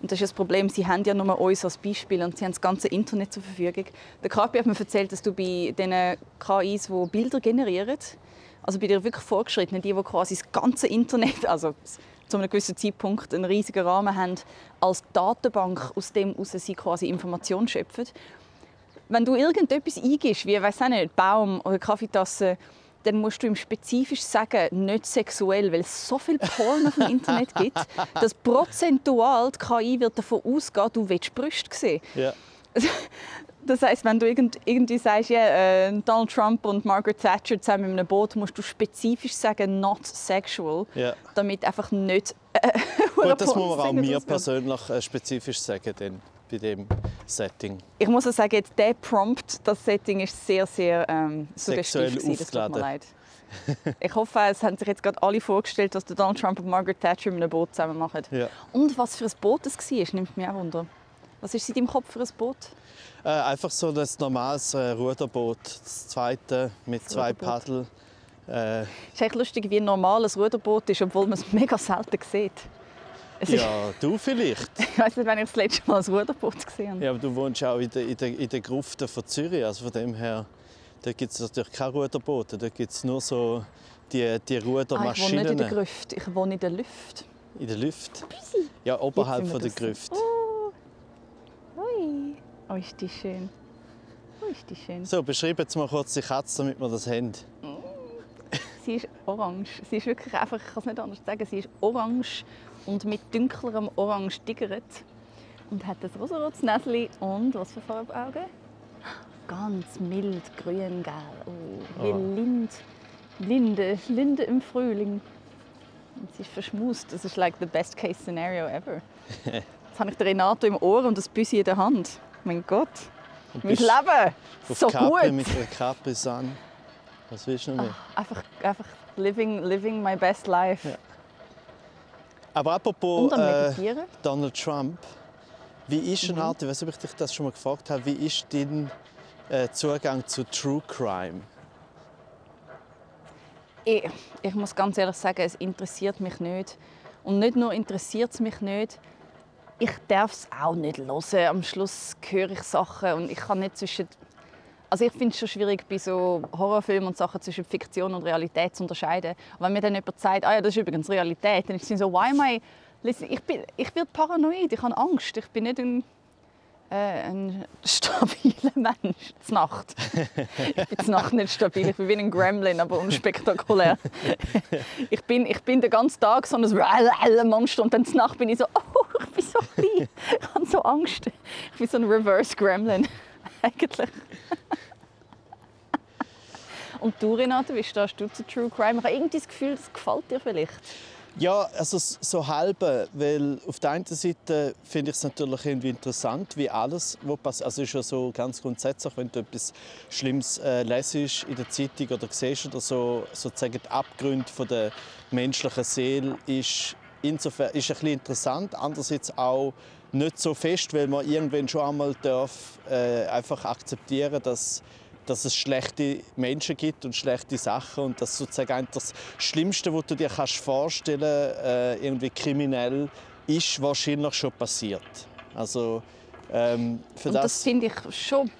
Speaker 1: und das ist das Problem, sie haben ja nur uns als Beispiel und sie haben das ganze Internet zur Verfügung. Der Kapi hat mir erzählt, dass du bei den KIs, die Bilder generieren, also bei den wirklich Fortgeschrittenen, die, die quasi das ganze Internet, also zu einem gewissen Zeitpunkt einen riesigen Rahmen haben, als Datenbank, aus dem aus sie quasi Informationen schöpfen wenn du irgendetwas eingibst, wie weiß nicht, Baum oder Kaffeetasse, dann musst du ihm spezifisch sagen, nicht sexuell, weil es so viel Porn auf dem Internet gibt, dass prozentual die KI wird davon ausgehen, du willst Brüste sehen.
Speaker 2: Ja.
Speaker 1: Das heißt, wenn du irgendwie sagst, yeah, äh, Donald Trump und Margaret Thatcher zusammen in einem Boot, musst du spezifisch sagen, not sexual,
Speaker 2: ja.
Speaker 1: damit einfach nicht. Äh,
Speaker 2: Gut, das muss man auch mir persönlich äh, spezifisch sagen. Denn bei dem Setting.
Speaker 1: Ich muss auch sagen, jetzt der Prompt, das Setting ist sehr, sehr ähm, suggestiv.
Speaker 2: Sexuell das tut mir leid.
Speaker 1: ich hoffe, es haben sich jetzt gerade alle vorgestellt, dass Donald Trump und Margaret Thatcher in einem Boot zusammen machen.
Speaker 2: Ja.
Speaker 1: Und was für ein Boot es war, nimmt mich auch wunder. Was ist in deinem Kopf für ein Boot?
Speaker 2: Äh, einfach so ein normales äh, Ruderboot, das zweite mit das zwei Paddel.
Speaker 1: Äh, es ist echt lustig, wie ein normales Ruderboot ist, obwohl man es mega selten sieht.
Speaker 2: Ja, du vielleicht.
Speaker 1: ich weiß nicht, wann ich das letzte Mal ein Ruderboot gesehen habe.
Speaker 2: Ja, aber du wohnst auch in der, in der, in der Grufte von Zürich. Also von dem her, da gibt es natürlich keine Ruderboote. Da gibt es nur so die, die Rudermaschinen. Ah, ich wohne
Speaker 1: nicht in der Grüft, ich wohne in der Lüft.
Speaker 2: In der Lüft? Ja, oberhalb von der Grüft.
Speaker 1: Oh. Ui. Oh, ist die schön. Oh, ist die schön.
Speaker 2: So, beschreib jetzt mal kurz die Katze, damit wir das haben.
Speaker 1: Sie ist orange. Sie ist wirklich einfach, ich kann es nicht anders sagen, sie ist orange und mit dunklerem Orange diggert und hat ein rosarotes Näschen und was für Farbaugen? Ganz mild grün, gell? Oh, wie oh. Lind, Linde, Linde im Frühling. Und sie ist verschmust. Das ist like the best case scenario ever. Habe ich den Renato im Ohr und das Büsi in der Hand. Mein Gott, mein Leben, so Kappe gut.
Speaker 2: mit der Kappe an. Was willst du noch mehr?
Speaker 1: Ach, einfach, einfach living, living my best life. Ja.
Speaker 2: Aber apropos äh, Donald Trump, wie ist mhm. Art, ich weiß nicht, ob ich dich das schon mal gefragt habe, wie ist dein äh, Zugang zu True Crime?
Speaker 1: Ich, ich muss ganz ehrlich sagen, es interessiert mich nicht. Und nicht nur interessiert es mich nicht, ich darf es auch nicht hören. Am Schluss höre ich Sachen und ich kann nicht zwischen also ich finde es schon schwierig, bei so Horrorfilmen und Sachen zwischen Fiktion und Realität zu unterscheiden. Und wenn mir dann jemand sagt, ah ja, das ist übrigens Realität, dann ist es so, why am I... Ich, bin, ich werde paranoid, ich habe Angst. Ich bin nicht ein, äh, ein stabiler Mensch zur Nacht. ich bin zur Nacht nicht stabil, ich bin wie ein Gremlin, aber unspektakulär. ich, bin, ich bin den ganzen Tag so ein Monster und dann zur Nacht bin ich so, oh, ich bin so klein, ich habe so Angst. Ich bin so ein Reverse Gremlin, eigentlich. Und du, Renate, wie stehst du zu True Crime? Ich habe irgendwie das Gefühl, das gefällt dir vielleicht.
Speaker 2: Ja, also so halbe, weil auf der einen Seite finde ich es natürlich irgendwie interessant, wie alles, was passiert. Also ist ja so ganz grundsätzlich, wenn du etwas Schlimmes äh, lesest in der Zeitung oder siehst oder so, sozusagen die Abgründe von der menschlichen Seele ist insofern ist ein bisschen interessant. Andererseits auch nicht so fest, weil man irgendwann schon einmal darf, äh, einfach akzeptieren, dass dass es schlechte Menschen gibt und schlechte Sachen und dass sozusagen das Schlimmste, was du dir kannst vorstellen äh, irgendwie kriminell ist, wahrscheinlich schon passiert. Also ähm,
Speaker 1: und das, das finde ich schon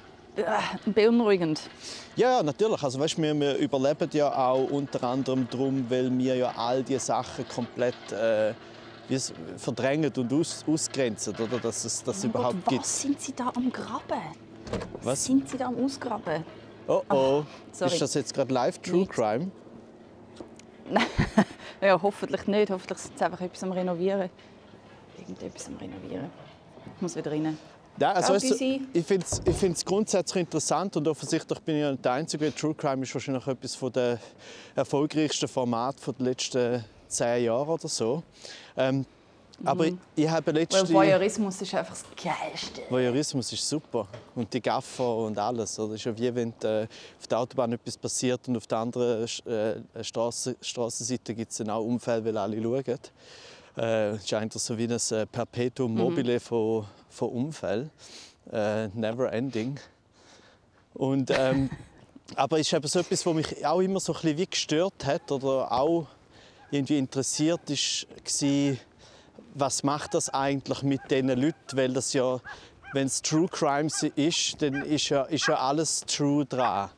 Speaker 1: beunruhigend.
Speaker 2: Ja, natürlich. Also, weißt, wir, wir überleben ja auch unter anderem darum, weil wir ja all diese Sachen komplett äh, verdrängen und aus, ausgrenzen, oder? Dass es das oh überhaupt
Speaker 1: Gott, was
Speaker 2: gibt.
Speaker 1: Was sind Sie da am Graben?
Speaker 2: Was
Speaker 1: sind Sie da am Ausgraben?
Speaker 2: Oh oh, oh ist das jetzt gerade live True nicht. Crime?
Speaker 1: ja, hoffentlich nicht. Hoffentlich sind sie einfach etwas am Renovieren. Irgendetwas am Renovieren. Ich muss wieder rein.
Speaker 2: Ja, also weißt du, ich finde es ich grundsätzlich interessant und offensichtlich bin ich ja nicht der Einzige. True Crime ist wahrscheinlich etwas von der erfolgreichsten Format der letzten zehn Jahre oder so. Ähm, aber mhm. ich, ich habe letztens...
Speaker 1: Voyeurismus ist einfach das Geilste.
Speaker 2: Voyeurismus ist super. Und die Gaffer und alles. Es ist ja wie wenn äh, auf der Autobahn etwas passiert und auf der anderen äh, Strasse, Strassenseite gibt es dann auch Unfälle, weil alle schauen. Äh, es ist eigentlich so wie ein äh, Perpetuum mhm. mobile mhm. von, von Unfällen. Äh, never ending. Und, ähm, aber es ist eben so etwas, was mich auch immer so ein bisschen wie gestört hat oder auch irgendwie interessiert ist, war, was macht das eigentlich mit diesen Leuten? Weil das ja, wenn es True Crime ist, dann ist ja, ist ja alles true dran.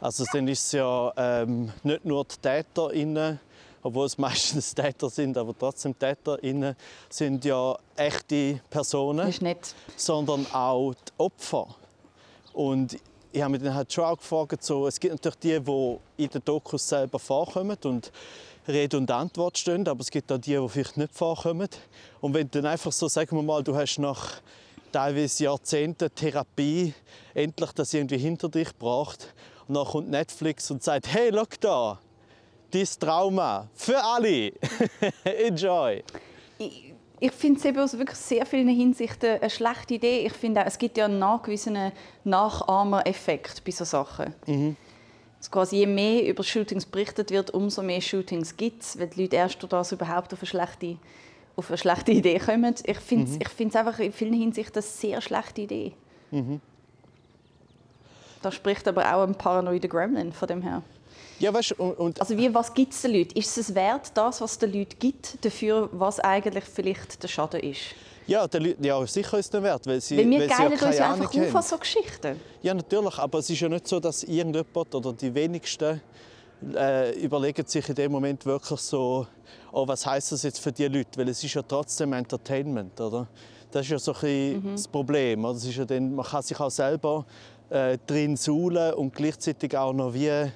Speaker 2: Also dann ist es ja ähm, nicht nur die TäterInnen, obwohl es meistens Täter sind, aber trotzdem TäterInnen sind ja echte Personen,
Speaker 1: ist nicht.
Speaker 2: sondern auch die Opfer. Und ich habe mich dann halt schon auch gefragt, so, es gibt natürlich die, die in den Dokus selber vorkommen und Rede und Antwort stehen, aber es gibt auch die, die vielleicht nicht vorkommen. Und wenn dann einfach so, sagen wir mal, du hast nach teilweise Jahrzehnten Therapie endlich das irgendwie hinter dich gebracht und dann kommt Netflix und sagt, hey, schau da, dieses Trauma für alle, enjoy.
Speaker 1: Ich, ich finde es eben aus wirklich sehr vielen Hinsichten eine schlechte Idee. Ich finde es gibt ja einen nachgewiesenen Nachahmereffekt bei solchen Sachen. Mhm. Also quasi je mehr über Shootings berichtet wird, umso mehr Shootings gibt es, weil die Leute erst durch das überhaupt auf eine schlechte, auf eine schlechte Idee kommen. Ich finde es mhm. einfach in vielen Hinsichten eine sehr schlechte Idee. Mhm. Da spricht aber auch ein paranoider Gremlin von dem her.
Speaker 2: Ja, weißt, und, und
Speaker 1: also wie, was gibt es den Leuten? Ist es wert, das, was den Leuten gibt, dafür, was eigentlich vielleicht der Schaden ist?
Speaker 2: Ja, der, ja sicher ist es wert, weil sie,
Speaker 1: weil wir
Speaker 2: weil
Speaker 1: sie ja uns ja einfach auf an so Geschichten.
Speaker 2: Ja, natürlich, aber es ist ja nicht so, dass irgendjemand oder die wenigsten äh, überlegen sich in dem Moment wirklich so, oh, was heißt das jetzt für die Leute? Weil es ist ja trotzdem Entertainment, oder? Das ist ja so ein mhm. das Problem. Das ist ja dann, man kann sich auch selber äh, drin suhlen und gleichzeitig auch noch wie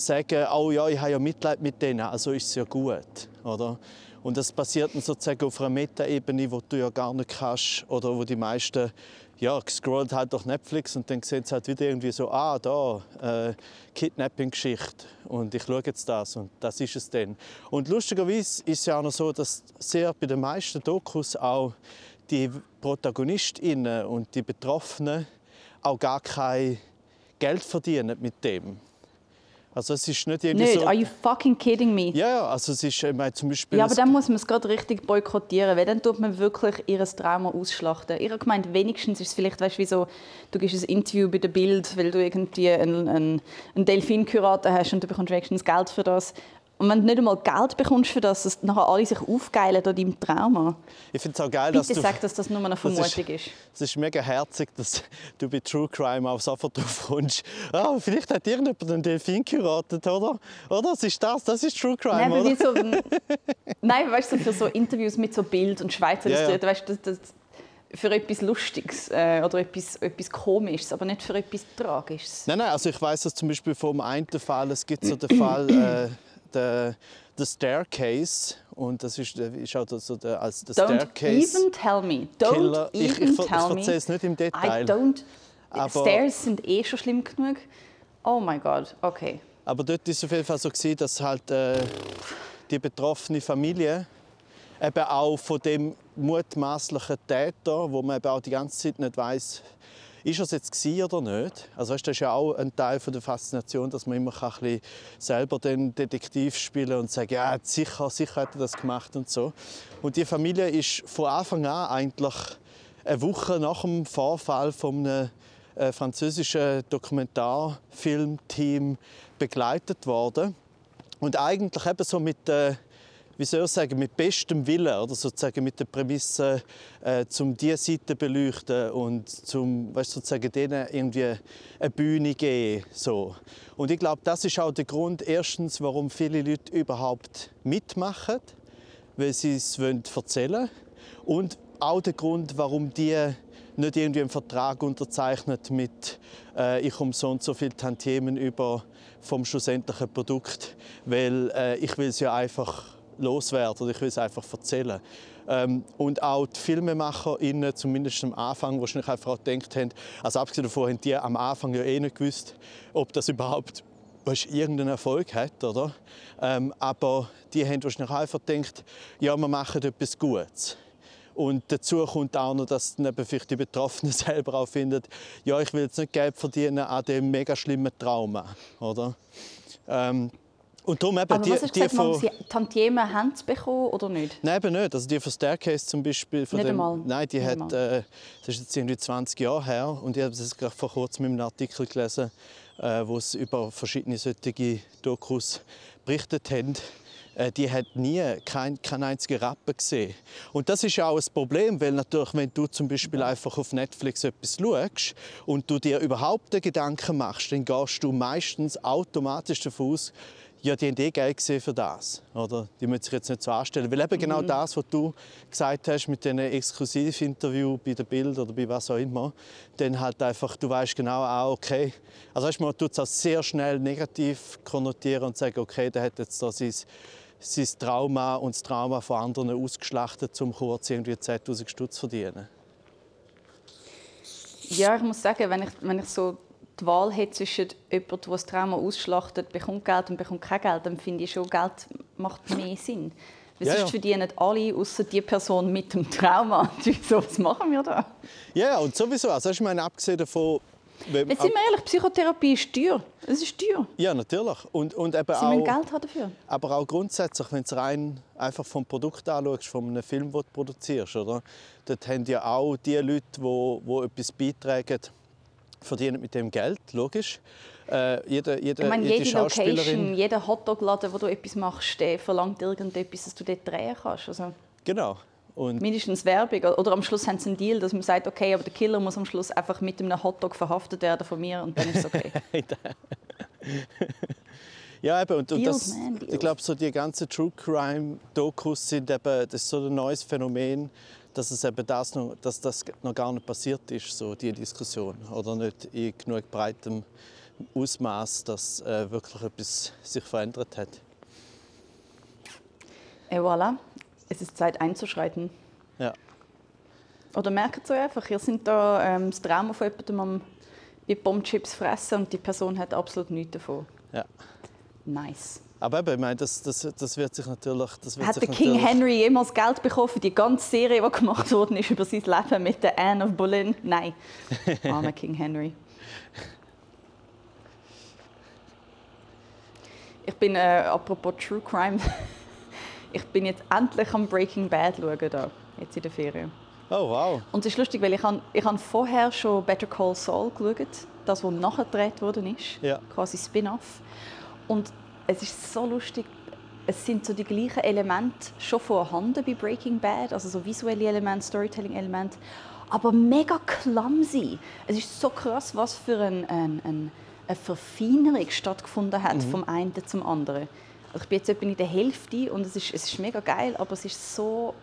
Speaker 2: sagen, oh ja, ich habe ja Mitleid mit denen, also ist es ja gut, oder? Und das passiert dann sozusagen auf einer Metaebene, wo du ja gar nicht kannst oder wo die meisten ja, scrollt halt durch Netflix und dann sehen sie halt wieder irgendwie so, ah, da, äh, Kidnapping-Geschichte und ich schaue jetzt das und das ist es dann. Und lustigerweise ist es ja auch noch so, dass sehr bei den meisten Dokus auch die ProtagonistInnen und die Betroffenen auch gar kein Geld verdienen mit dem. Also es ist nicht irgendwie
Speaker 1: nicht.
Speaker 2: so...
Speaker 1: Are you fucking kidding me?
Speaker 2: Ja, also es ist ich meine, zum Beispiel...
Speaker 1: Ja, aber dann muss man es gerade richtig boykottieren, weil dann tut man wirklich ihr Trauma ausschlachten. Ich habe gemeint, wenigstens ist es vielleicht, weißt, wie so, du gibst ein Interview bei der Bild, weil du irgendwie einen, einen, einen Delfin-Kurator hast und du bekommst wenigstens Geld für das. Und wenn du nicht einmal Geld bekommst für das, dass nachher alle sich aufgeilen an deinem Trauma.
Speaker 2: Ich finde es auch geil,
Speaker 1: Bitte
Speaker 2: dass du...
Speaker 1: sag, dass das nur eine Vermutung das ist.
Speaker 2: Es ist mega herzig, dass du bei True Crime auch sofort drauf kommst. Ah, vielleicht hat irgendjemand einen Delfin geraten, oder? Oder? Was ist das? Das ist True Crime,
Speaker 1: Nein,
Speaker 2: oder?
Speaker 1: So, nein, weißt du, für so Interviews mit so Bild und Schweizer, ja, ja. weißt, das, das, für etwas Lustiges äh, oder etwas, etwas Komisches, aber nicht für etwas Tragisches.
Speaker 2: Nein, nein, also ich weiß dass zum Beispiel vom einen Fall, es gibt so den Fall... Äh, der, der Staircase und das ist, ist auch so der, als der
Speaker 1: don't
Speaker 2: Staircase
Speaker 1: even tell me. Don't
Speaker 2: Killer.
Speaker 1: even
Speaker 2: ich, ich,
Speaker 1: tell
Speaker 2: ich, ich erzähle es nicht im Detail.
Speaker 1: I don't. Aber Stairs sind eh schon schlimm genug. Oh mein Gott, okay.
Speaker 2: Aber dort war es auf jeden Fall so, gewesen, dass halt äh, die betroffene Familie eben auch von dem mutmaßlichen Täter, wo man eben auch die ganze Zeit nicht weiß, ist es jetzt oder nicht? Also weißt, das ist ja auch ein Teil von der Faszination, dass man immer ein bisschen selber den Detektiv spielen und sagen, ja, sicher, sicher hat er das gemacht und so. Und die Familie ist von Anfang an eigentlich eine Woche nach dem Vorfall von einem äh, französischen Dokumentarfilmteam begleitet worden und eigentlich eben so mit äh, wie soll ich sagen, mit bestem Willen oder sozusagen mit der Prämisse, äh, zum diese Seite beleuchten und zum, weißt, sozusagen denen irgendwie eine Bühne geben. So. Und ich glaube, das ist auch der Grund, erstens, warum viele Leute überhaupt mitmachen, weil sie es erzählen wollen. Und auch der Grund, warum die nicht irgendwie einen Vertrag unterzeichnet mit äh, ich komme so und so viel Tantiemen über vom schlussendlichen Produkt, weil äh, ich will es ja einfach loswerden oder ich will es einfach erzählen. Ähm, und auch die FilmemacherInnen, zumindest am Anfang, wahrscheinlich einfach auch gedacht haben, also abgesehen davon haben die am Anfang ja eh nicht gewusst, ob das überhaupt weißt, irgendeinen Erfolg hat, oder? Ähm, aber die haben wahrscheinlich einfach gedacht, ja, wir machen etwas Gutes. Und dazu kommt auch noch, dass dann vielleicht die Betroffenen selber auch finden, ja, ich will jetzt nicht Geld verdienen an dem mega schlimmen Trauma, oder? Ähm,
Speaker 1: und darum eben Aber die, was hast du gesagt, von... Sie Tantiemen haben sie bekommen oder nicht?
Speaker 2: Nein, eben nicht. Also die von Staircase zum Beispiel... Von
Speaker 1: nicht
Speaker 2: dem,
Speaker 1: einmal?
Speaker 2: Nein, die nicht hat... Äh, das ist jetzt irgendwie 20 Jahre her und ich habe es gerade vor kurzem in einem Artikel gelesen, äh, wo es über verschiedene solche Dokus berichtet haben äh, die hat nie kein, kein einziger Rappen gesehen. Und das ist ja auch ein Problem, weil natürlich, wenn du zum Beispiel einfach auf Netflix etwas schaust und du dir überhaupt Gedanken machst, dann gehst du meistens automatisch davon aus, ja, die haben eh Geld gesehen für das. Oder? Die müssen sich jetzt nicht so anstellen. Weil eben genau mhm. das, was du gesagt hast mit diesen Exklusivinterview bei der Bild oder bei was auch immer, dann halt einfach, du weißt genau auch, okay, also weißt, man tut es auch sehr schnell negativ konnotieren und sagen, okay, der hat jetzt da sein, sein Trauma und das Trauma von anderen ausgeschlachtet, um kurz irgendwie 10'000 Stutz zu verdienen.
Speaker 1: Ja, ich muss sagen, wenn ich, wenn ich so die Wahl hat zwischen jemandem, der das Trauma ausschlachtet, bekommt Geld und bekommt kein Geld, dann finde ich schon, Geld macht mehr Sinn. Weil ja, sonst ja. verdienen alle, außer die Person mit dem Trauma. so, was machen wir da?
Speaker 2: Ja, und sowieso. Also, ich meine, abgesehen davon,
Speaker 1: wenn, Jetzt sind wir ehrlich, Psychotherapie ist teuer. Es ist teuer.
Speaker 2: Ja, natürlich. Und, und eben
Speaker 1: Sie
Speaker 2: auch,
Speaker 1: müssen Geld haben dafür.
Speaker 2: Aber auch grundsätzlich, wenn du rein einfach vom Produkt anschaust, von einem Film, den du produzierst, oder? dort haben ja auch die Leute, die, die etwas beitragen, verdienen mit dem Geld, logisch. Äh, jede, jede,
Speaker 1: ich meine, jede, jede Location, jeder Hotdog-Laden, wo du etwas machst, der verlangt irgendetwas, dass du dort drehen kannst. Also
Speaker 2: genau.
Speaker 1: Und Mindestens Werbung. Oder am Schluss haben sie einen Deal, dass man sagt, okay, aber der Killer muss am Schluss einfach mit einem Hotdog verhaftet werden von mir und dann ist es okay.
Speaker 2: ja, eben. Und, und das, ich glaube, so die ganzen True Crime Dokus sind eben, das so ein neues Phänomen dass, es eben das noch, dass das noch gar nicht passiert ist, so die Diskussion. Oder nicht in genug breitem Ausmaß, dass äh, wirklich etwas sich verändert hat.
Speaker 1: Et voilà, es ist Zeit einzuschreiten.
Speaker 2: Ja.
Speaker 1: Oder merkt so einfach, ihr sind da ähm, das Trauma von jemandem am Bombchips fressen und die Person hat absolut nichts davon.
Speaker 2: Ja.
Speaker 1: Nice.
Speaker 2: Aber eben, ich meine, das, das, das wird sich natürlich... Das wird
Speaker 1: Hat
Speaker 2: sich
Speaker 1: der King Henry jemals Geld bekommen für die ganze Serie, die gemacht worden ist über sein Leben mit der Anne of Boleyn? Nein. Armer King Henry. Ich bin, äh, apropos True Crime, ich bin jetzt endlich am Breaking Bad schauen, da, jetzt in der Ferien.
Speaker 2: Oh, wow.
Speaker 1: Und es ist lustig, weil ich, han, ich han vorher schon Better Call Saul geschaut, das, was nachher gedreht worden ist,
Speaker 2: ja.
Speaker 1: quasi Spin-off. Und es ist so lustig. Es sind so die gleichen Elemente schon vorhanden bei Breaking Bad, also so visuelle Elemente, Storytelling-Elemente, aber mega clumsy. Es ist so krass, was für ein, ein, ein, eine Verfeinerung stattgefunden hat mhm. vom einen zum anderen. Also ich bin jetzt etwa in der Hälfte und es ist, es ist mega geil, aber es ist so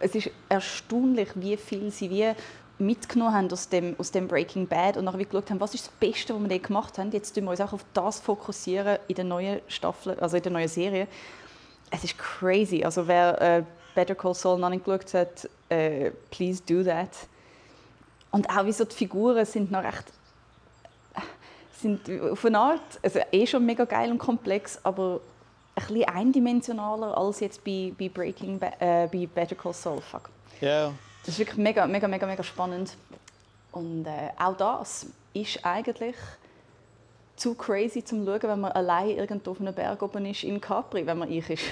Speaker 1: es ist erstaunlich, wie viel sie wie mitgenommen haben aus dem, aus dem Breaking Bad und nachher geschaut haben, was ist das Beste, was wir dort gemacht haben. Jetzt fokussieren wir uns auch auf das fokussieren in der neuen Staffel, also in der neuen Serie. Es ist crazy. Also wer äh, Better Call Saul noch nicht geschaut hat, äh, please do that. Und auch wie so die Figuren sind noch recht sind auf eine Art also eh schon mega geil und komplex, aber ein bisschen eindimensionaler als jetzt bei, bei Breaking äh, bei Better Call Saul. Fuck.
Speaker 2: Ja.
Speaker 1: Das ist wirklich mega, mega, mega, mega spannend. Und äh, auch das ist eigentlich zu crazy zum schauen, wenn man allein irgendwo auf einem Berg oben ist in Capri, wenn man ich ist.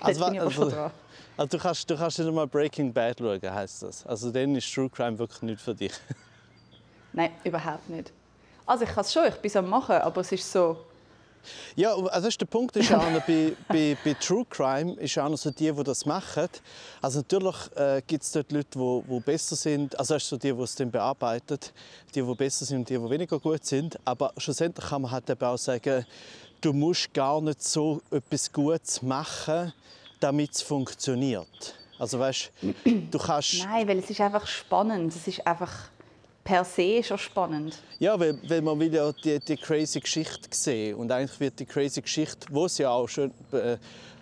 Speaker 2: Also,
Speaker 1: bin ich
Speaker 2: also,
Speaker 1: dran.
Speaker 2: also du kannst, du kannst nicht mal Breaking Bad schauen, heisst das. Also dann ist True Crime wirklich nicht für dich.
Speaker 1: Nein, überhaupt nicht. Also ich kann es schon, ich bin am machen, aber es ist so,
Speaker 2: Ja, also der Punkt ist auch noch bei, bei, bei True Crime ist auch noch so die, die das machen. Also natürlich äh, gibt es dort Leute, die, die besser sind. Also ist so die, die es dann bearbeiten, die, die besser sind und die, die weniger gut sind. Aber schlussendlich kann man halt eben auch sagen, du musst gar nicht so etwas Gutes machen, damit es funktioniert. Also weißt, du kannst
Speaker 1: nein, weil es ist einfach spannend. Es ist einfach per se schon spannend.
Speaker 2: Ja, weil, weil man will ja die, die crazy Geschichte sehen und eigentlich wird die crazy Geschichte, wo es ja auch schon äh,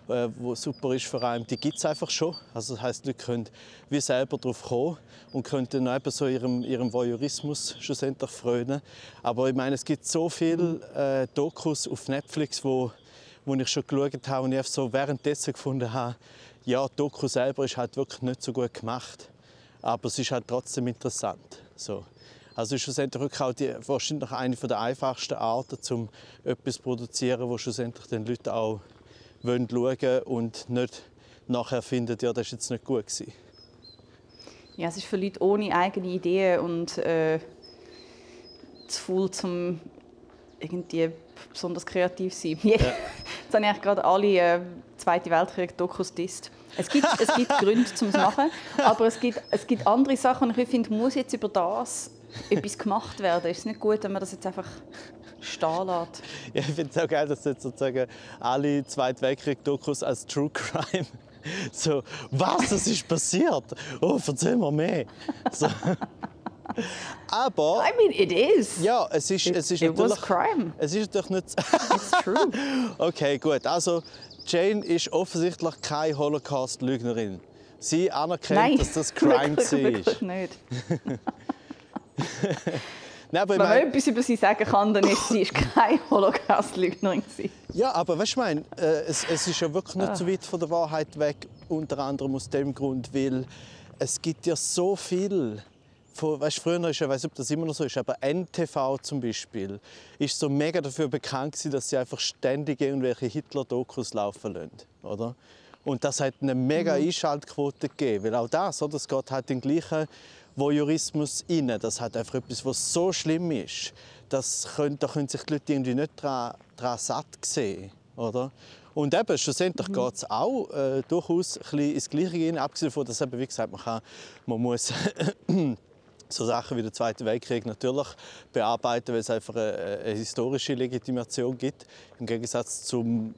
Speaker 2: äh, wo super ist für einen, die gibt es einfach schon. Also das die Leute können wie selber darauf kommen und können dann eben so ihrem, ihrem Voyeurismus schlussendlich frönen. Aber ich meine, es gibt so viele äh, Dokus auf Netflix, wo, wo ich schon geschaut habe und ich so währenddessen gefunden habe, ja, die Doku selber ist halt wirklich nicht so gut gemacht, aber es ist halt trotzdem interessant. So. Also ist schlussendlich auch die, wahrscheinlich eine der einfachsten Arten, um etwas zu produzieren, wo schlussendlich den Leute auch wollen schauen und nicht nachher finden, ja, das ist jetzt nicht gut gewesen.
Speaker 1: Ja, es ist für Leute ohne eigene Ideen und äh, zu faul, um irgendwie besonders kreativ zu sein. Jetzt habe ich eigentlich gerade alle äh, Zweite Weltkrieg-Dokus disst. Es gibt, es gibt Gründe, um es zu machen, aber es gibt, es gibt andere Sachen, und ich finde, muss jetzt über das etwas gemacht werden. Ist es nicht gut, wenn man das jetzt einfach stehen lässt?
Speaker 2: Ja, ich finde es auch geil, dass jetzt sozusagen alle Zweite Weltkrieg-Dokus als True Crime so, was, das ist passiert? Oh, erzähl mir mehr. So. Aber
Speaker 1: I mean, it is.
Speaker 2: ja, es ist, es ist
Speaker 1: it was
Speaker 2: natürlich,
Speaker 1: crime.
Speaker 2: es ist natürlich nicht.
Speaker 1: It's true.
Speaker 2: Okay, gut. Also Jane ist offensichtlich keine Holocaust-Lügnerin. Sie anerkennt,
Speaker 1: Nein,
Speaker 2: dass das Crime
Speaker 1: wirklich,
Speaker 2: war.
Speaker 1: wirklich nicht.
Speaker 2: Nein, aber
Speaker 1: Wenn man
Speaker 2: meine,
Speaker 1: etwas über sie sagen kann, dann ist sie ist keine Holocaust-Lügnerin.
Speaker 2: ja, aber weißt du, ich meine, äh, es, es ist ja wirklich
Speaker 1: Ah.
Speaker 2: nicht so weit von der Wahrheit weg. Unter anderem aus dem Grund, weil es gibt ja so viel. Weißt, früher ist ja, weiß ob das immer noch so ist, aber NTV zum Beispiel ist so mega dafür bekannt gewesen, dass sie einfach ständig irgendwelche Hitler-Dokus laufen lassen, oder? Und das hat eine mega Einschaltquote gegeben, weil auch das, oder, es geht halt den gleichen Voyeurismus rein. Das hat einfach etwas, was so schlimm ist, das können, da können sich die Leute irgendwie nicht daran, daran satt sehen, oder? Und eben, schlussendlich geht es auch äh, durchaus ein bisschen ins Gleiche gehen, abgesehen davon, dass eben, wie gesagt, man, kann, man muss so Sachen wie der Zweite Weltkrieg natürlich bearbeiten, weil es einfach eine, eine historische Legitimation gibt, im Gegensatz zum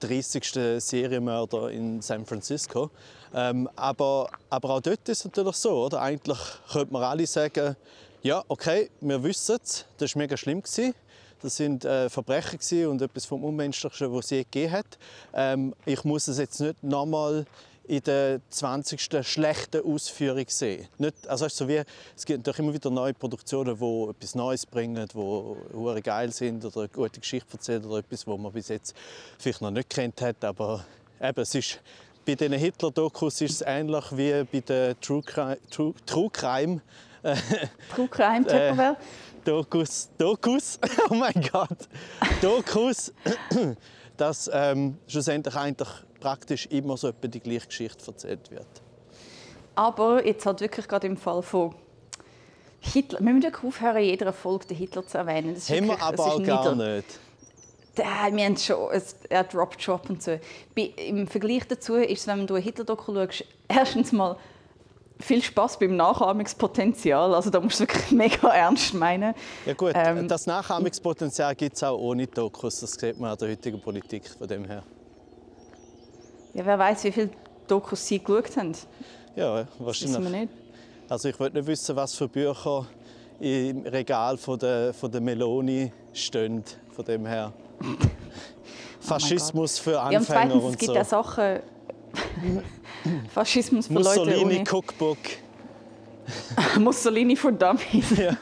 Speaker 2: 30. Serienmörder in San Francisco. Ähm, aber, aber auch dort ist es natürlich so, oder? Eigentlich könnte man alle sagen, ja, okay, wir wissen es, das war mega schlimm. Gewesen. Das sind äh, Verbrechen und etwas vom Unmenschlichsten, was es je gegeben hat. Ähm, ich muss es jetzt nicht nochmal in der 20. schlechten Ausführung sehen. Nicht, also es, so wie, es gibt natürlich immer wieder neue Produktionen, die etwas Neues bringen, die hure geil sind oder eine gute Geschichte erzählen oder etwas, was man bis jetzt vielleicht noch nicht kennt hat. Aber eben, es ist, bei diesen Hitler-Dokus ist es ähnlich wie bei den True Crime, True, True Crime
Speaker 1: True Crime, Tupperware.
Speaker 2: Dokus, Dokus, oh mein Gott, Dokus, dass ähm, schlussendlich eigentlich praktisch immer so etwa die gleiche Geschichte erzählt wird.
Speaker 1: Aber jetzt halt wirklich gerade im Fall von Hitler. Wir müssen aufhören, in jeder Folge den Hitler zu erwähnen. Das ist
Speaker 2: Haben wir
Speaker 1: wirklich-
Speaker 2: aber
Speaker 1: es ist
Speaker 2: auch gar
Speaker 1: nieder-
Speaker 2: nicht.
Speaker 1: Ja, wir haben schon, es, er droppt schon ab und zu. Bei, Im Vergleich dazu ist es, wenn du einen Hitler-Doku schaust, erstens mal viel Spaß beim Nachahmungspotenzial. Also da musst du wirklich mega ernst meinen.
Speaker 2: Ja gut,
Speaker 1: Ähm,
Speaker 2: das Nachahmungspotenzial gibt es auch ohne Dokus, das sieht man an der heutigen Politik von dem her.
Speaker 1: Ja, wer weiß, wie viele Dokus sie geschaut haben.
Speaker 2: Ja,
Speaker 1: Das wissen wir
Speaker 2: wahrscheinlich.
Speaker 1: nicht.
Speaker 2: Also ich will nicht wissen, was für Bücher im Regal von der, von der Meloni stehen, von dem her. Faschismus für
Speaker 1: Ja, und
Speaker 2: Anfänger
Speaker 1: zweitens, es
Speaker 2: und
Speaker 1: gibt
Speaker 2: so.
Speaker 1: auch Sachen. Faschismus für Leute
Speaker 2: Mussolini
Speaker 1: ohne.
Speaker 2: Cookbook.
Speaker 1: Mussolini for Dummies.
Speaker 2: Ja.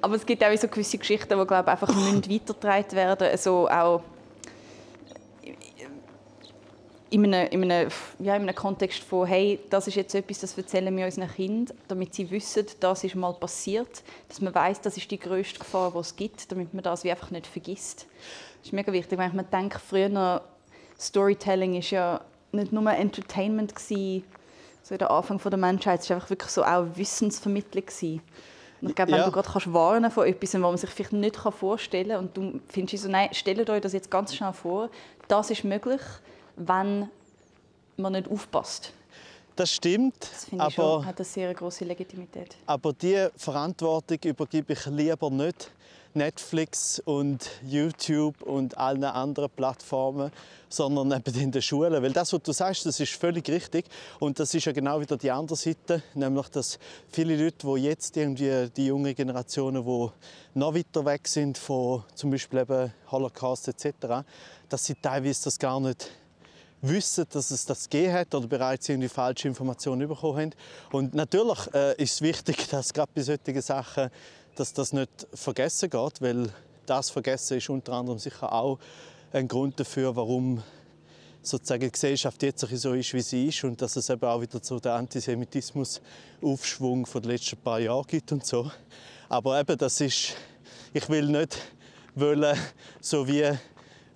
Speaker 1: aber es gibt auch so gewisse Geschichten, die glaube einfach weitergetragen werden also auch in einem, in, einem, ja, in einem Kontext von, hey, das ist jetzt etwas, das erzählen wir unseren Kindern, damit sie wissen, das ist mal passiert, dass man weiß, das ist die größte Gefahr, die es gibt, damit man das wie einfach nicht vergisst. Das ist mega wichtig, wenn man denkt, früher Storytelling ist ja nicht nur Entertainment gewesen, so der Anfang der Menschheit, es war einfach wirklich so auch Wissensvermittlung gewesen. Und ich glaube, wenn ja. du gerade kannst warnen von etwas, was man sich vielleicht nicht vorstellen kann und du findest so, nein, stellt euch das jetzt ganz schnell vor, das ist möglich, wenn man nicht aufpasst.
Speaker 2: Das stimmt.
Speaker 1: Das finde ich aber, schon, hat eine sehr große Legitimität.
Speaker 2: Aber diese Verantwortung übergebe ich lieber nicht Netflix und YouTube und allen anderen Plattformen, sondern eben in den Schulen. Weil das, was du sagst, das ist völlig richtig. Und das ist ja genau wieder die andere Seite, nämlich dass viele Leute, die jetzt irgendwie die jungen Generationen, die noch weiter weg sind von zum Beispiel eben Holocaust etc., dass sie teilweise das gar nicht wissen, dass es das gegeben hat oder bereits irgendwie falsche Informationen bekommen haben. Und natürlich äh, ist es wichtig, dass gerade bei solchen Sachen, dass das nicht vergessen geht, weil das Vergessen ist unter anderem sicher auch ein Grund dafür, warum sozusagen die Gesellschaft jetzt so ist, wie sie ist und dass es eben auch wieder so den Antisemitismus-Aufschwung von den letzten paar Jahren gibt und so. Aber eben, das ist, ich will nicht wollen, so wie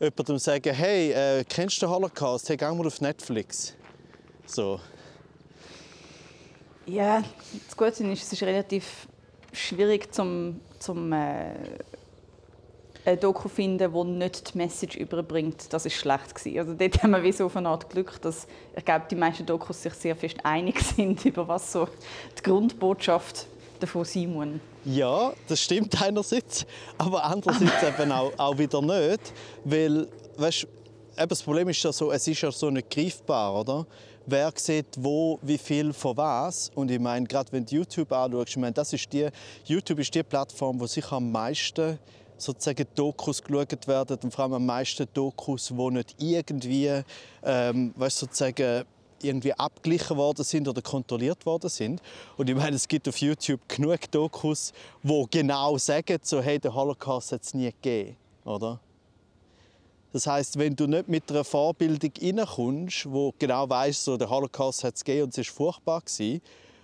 Speaker 2: jemandem sagen, hey, äh, kennst du den Holocaust? Hey, geh mal auf Netflix. So.
Speaker 1: Ja, das Gute ist, es ist relativ schwierig zum, zum äh, ein Doku finden, das nicht die Message überbringt, das ist schlecht gewesen. Also dort haben wir wie so auf eine Art Glück, dass ich glaube, die meisten Dokus sich sehr fest einig sind über was so die Grundbotschaft davon sein muss.
Speaker 2: Ja, das stimmt einerseits, aber andererseits eben auch, auch wieder nicht, weil weißt, eben das Problem ist ja so, es ist ja so nicht greifbar, oder? Wer sieht wo, wie viel von was? Und ich meine, gerade wenn du YouTube anschaust, ich meine, das ist die, YouTube ist die Plattform, wo sicher am meisten sozusagen Dokus geschaut werden und vor allem am meisten Dokus, die nicht irgendwie, ähm, weißt, sozusagen irgendwie abgeglichen worden sind oder kontrolliert worden sind. Und ich meine, es gibt auf YouTube genug Dokus, wo genau sagen, so, hey, der Holocaust hat es nie gegeben, oder? Das heißt, wenn du nicht mit einer Vorbildung reinkommst, wo genau weißt, so, der Holocaust hat es gegeben und es ist furchtbar gewesen,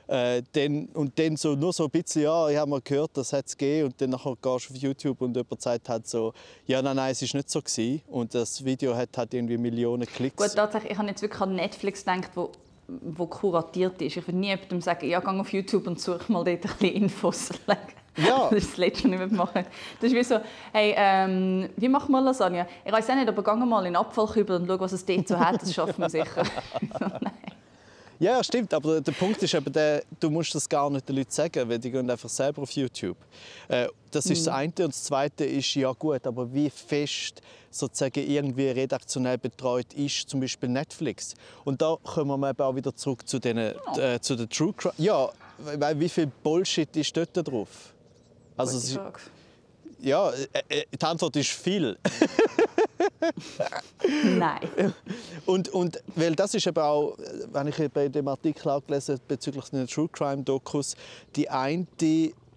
Speaker 2: äh, dann, und dann so, nur so ein bisschen, ja, ich habe mal gehört, das hat es gegeben. Und dann nachher gehst du auf YouTube und jemand sagt halt so, ja, nein, nein, es war nicht so. Gewesen. Und das Video hat halt irgendwie Millionen Klicks.
Speaker 1: Gut, tatsächlich, ich habe jetzt wirklich an Netflix gedacht, wo wo kuratiert ist. Ich würde nie jemandem sagen, ja, geh auf YouTube und suche mal dort ein bisschen Infos.
Speaker 2: Ja.
Speaker 1: Das ist das Letzte, was ich machen Das ist wie so, hey, ähm, wie machen wir Lasagne? Ich weiß auch nicht, aber geh mal in den Abfallkübel und schau, was es dort so hat. Das schaffen wir sicher.
Speaker 2: Nein. Ja, stimmt, aber der Punkt ist eben der, du musst das gar nicht den Leuten sagen, weil die gehen einfach selber auf YouTube. Äh, das ist mhm. das eine. Und das zweite ist, ja gut, aber wie fest sozusagen irgendwie redaktionell betreut ist zum Beispiel Netflix. Und da kommen wir eben auch wieder zurück zu den, äh, zu den True Crime. Ja, weil wie viel Bullshit ist dort drauf?
Speaker 1: Also,
Speaker 2: ja, äh, äh, die Antwort ist viel.
Speaker 1: Nein.
Speaker 2: Und, und weil das ist eben auch, wenn ich bei dem Artikel auch gelesen bezüglich den True Crime Dokus, die eine,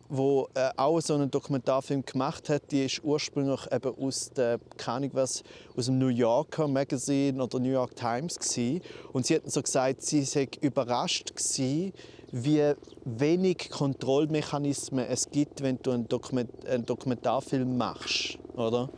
Speaker 2: die äh, auch so einen Dokumentarfilm gemacht hat, die ist ursprünglich eben aus der, keine was, aus dem New Yorker Magazine oder New York Times gewesen. und sie hat so gesagt, sie sei überrascht gewesen, wie wenig Kontrollmechanismen es gibt, wenn du einen, Dokument einen Dokumentarfilm machst, oder?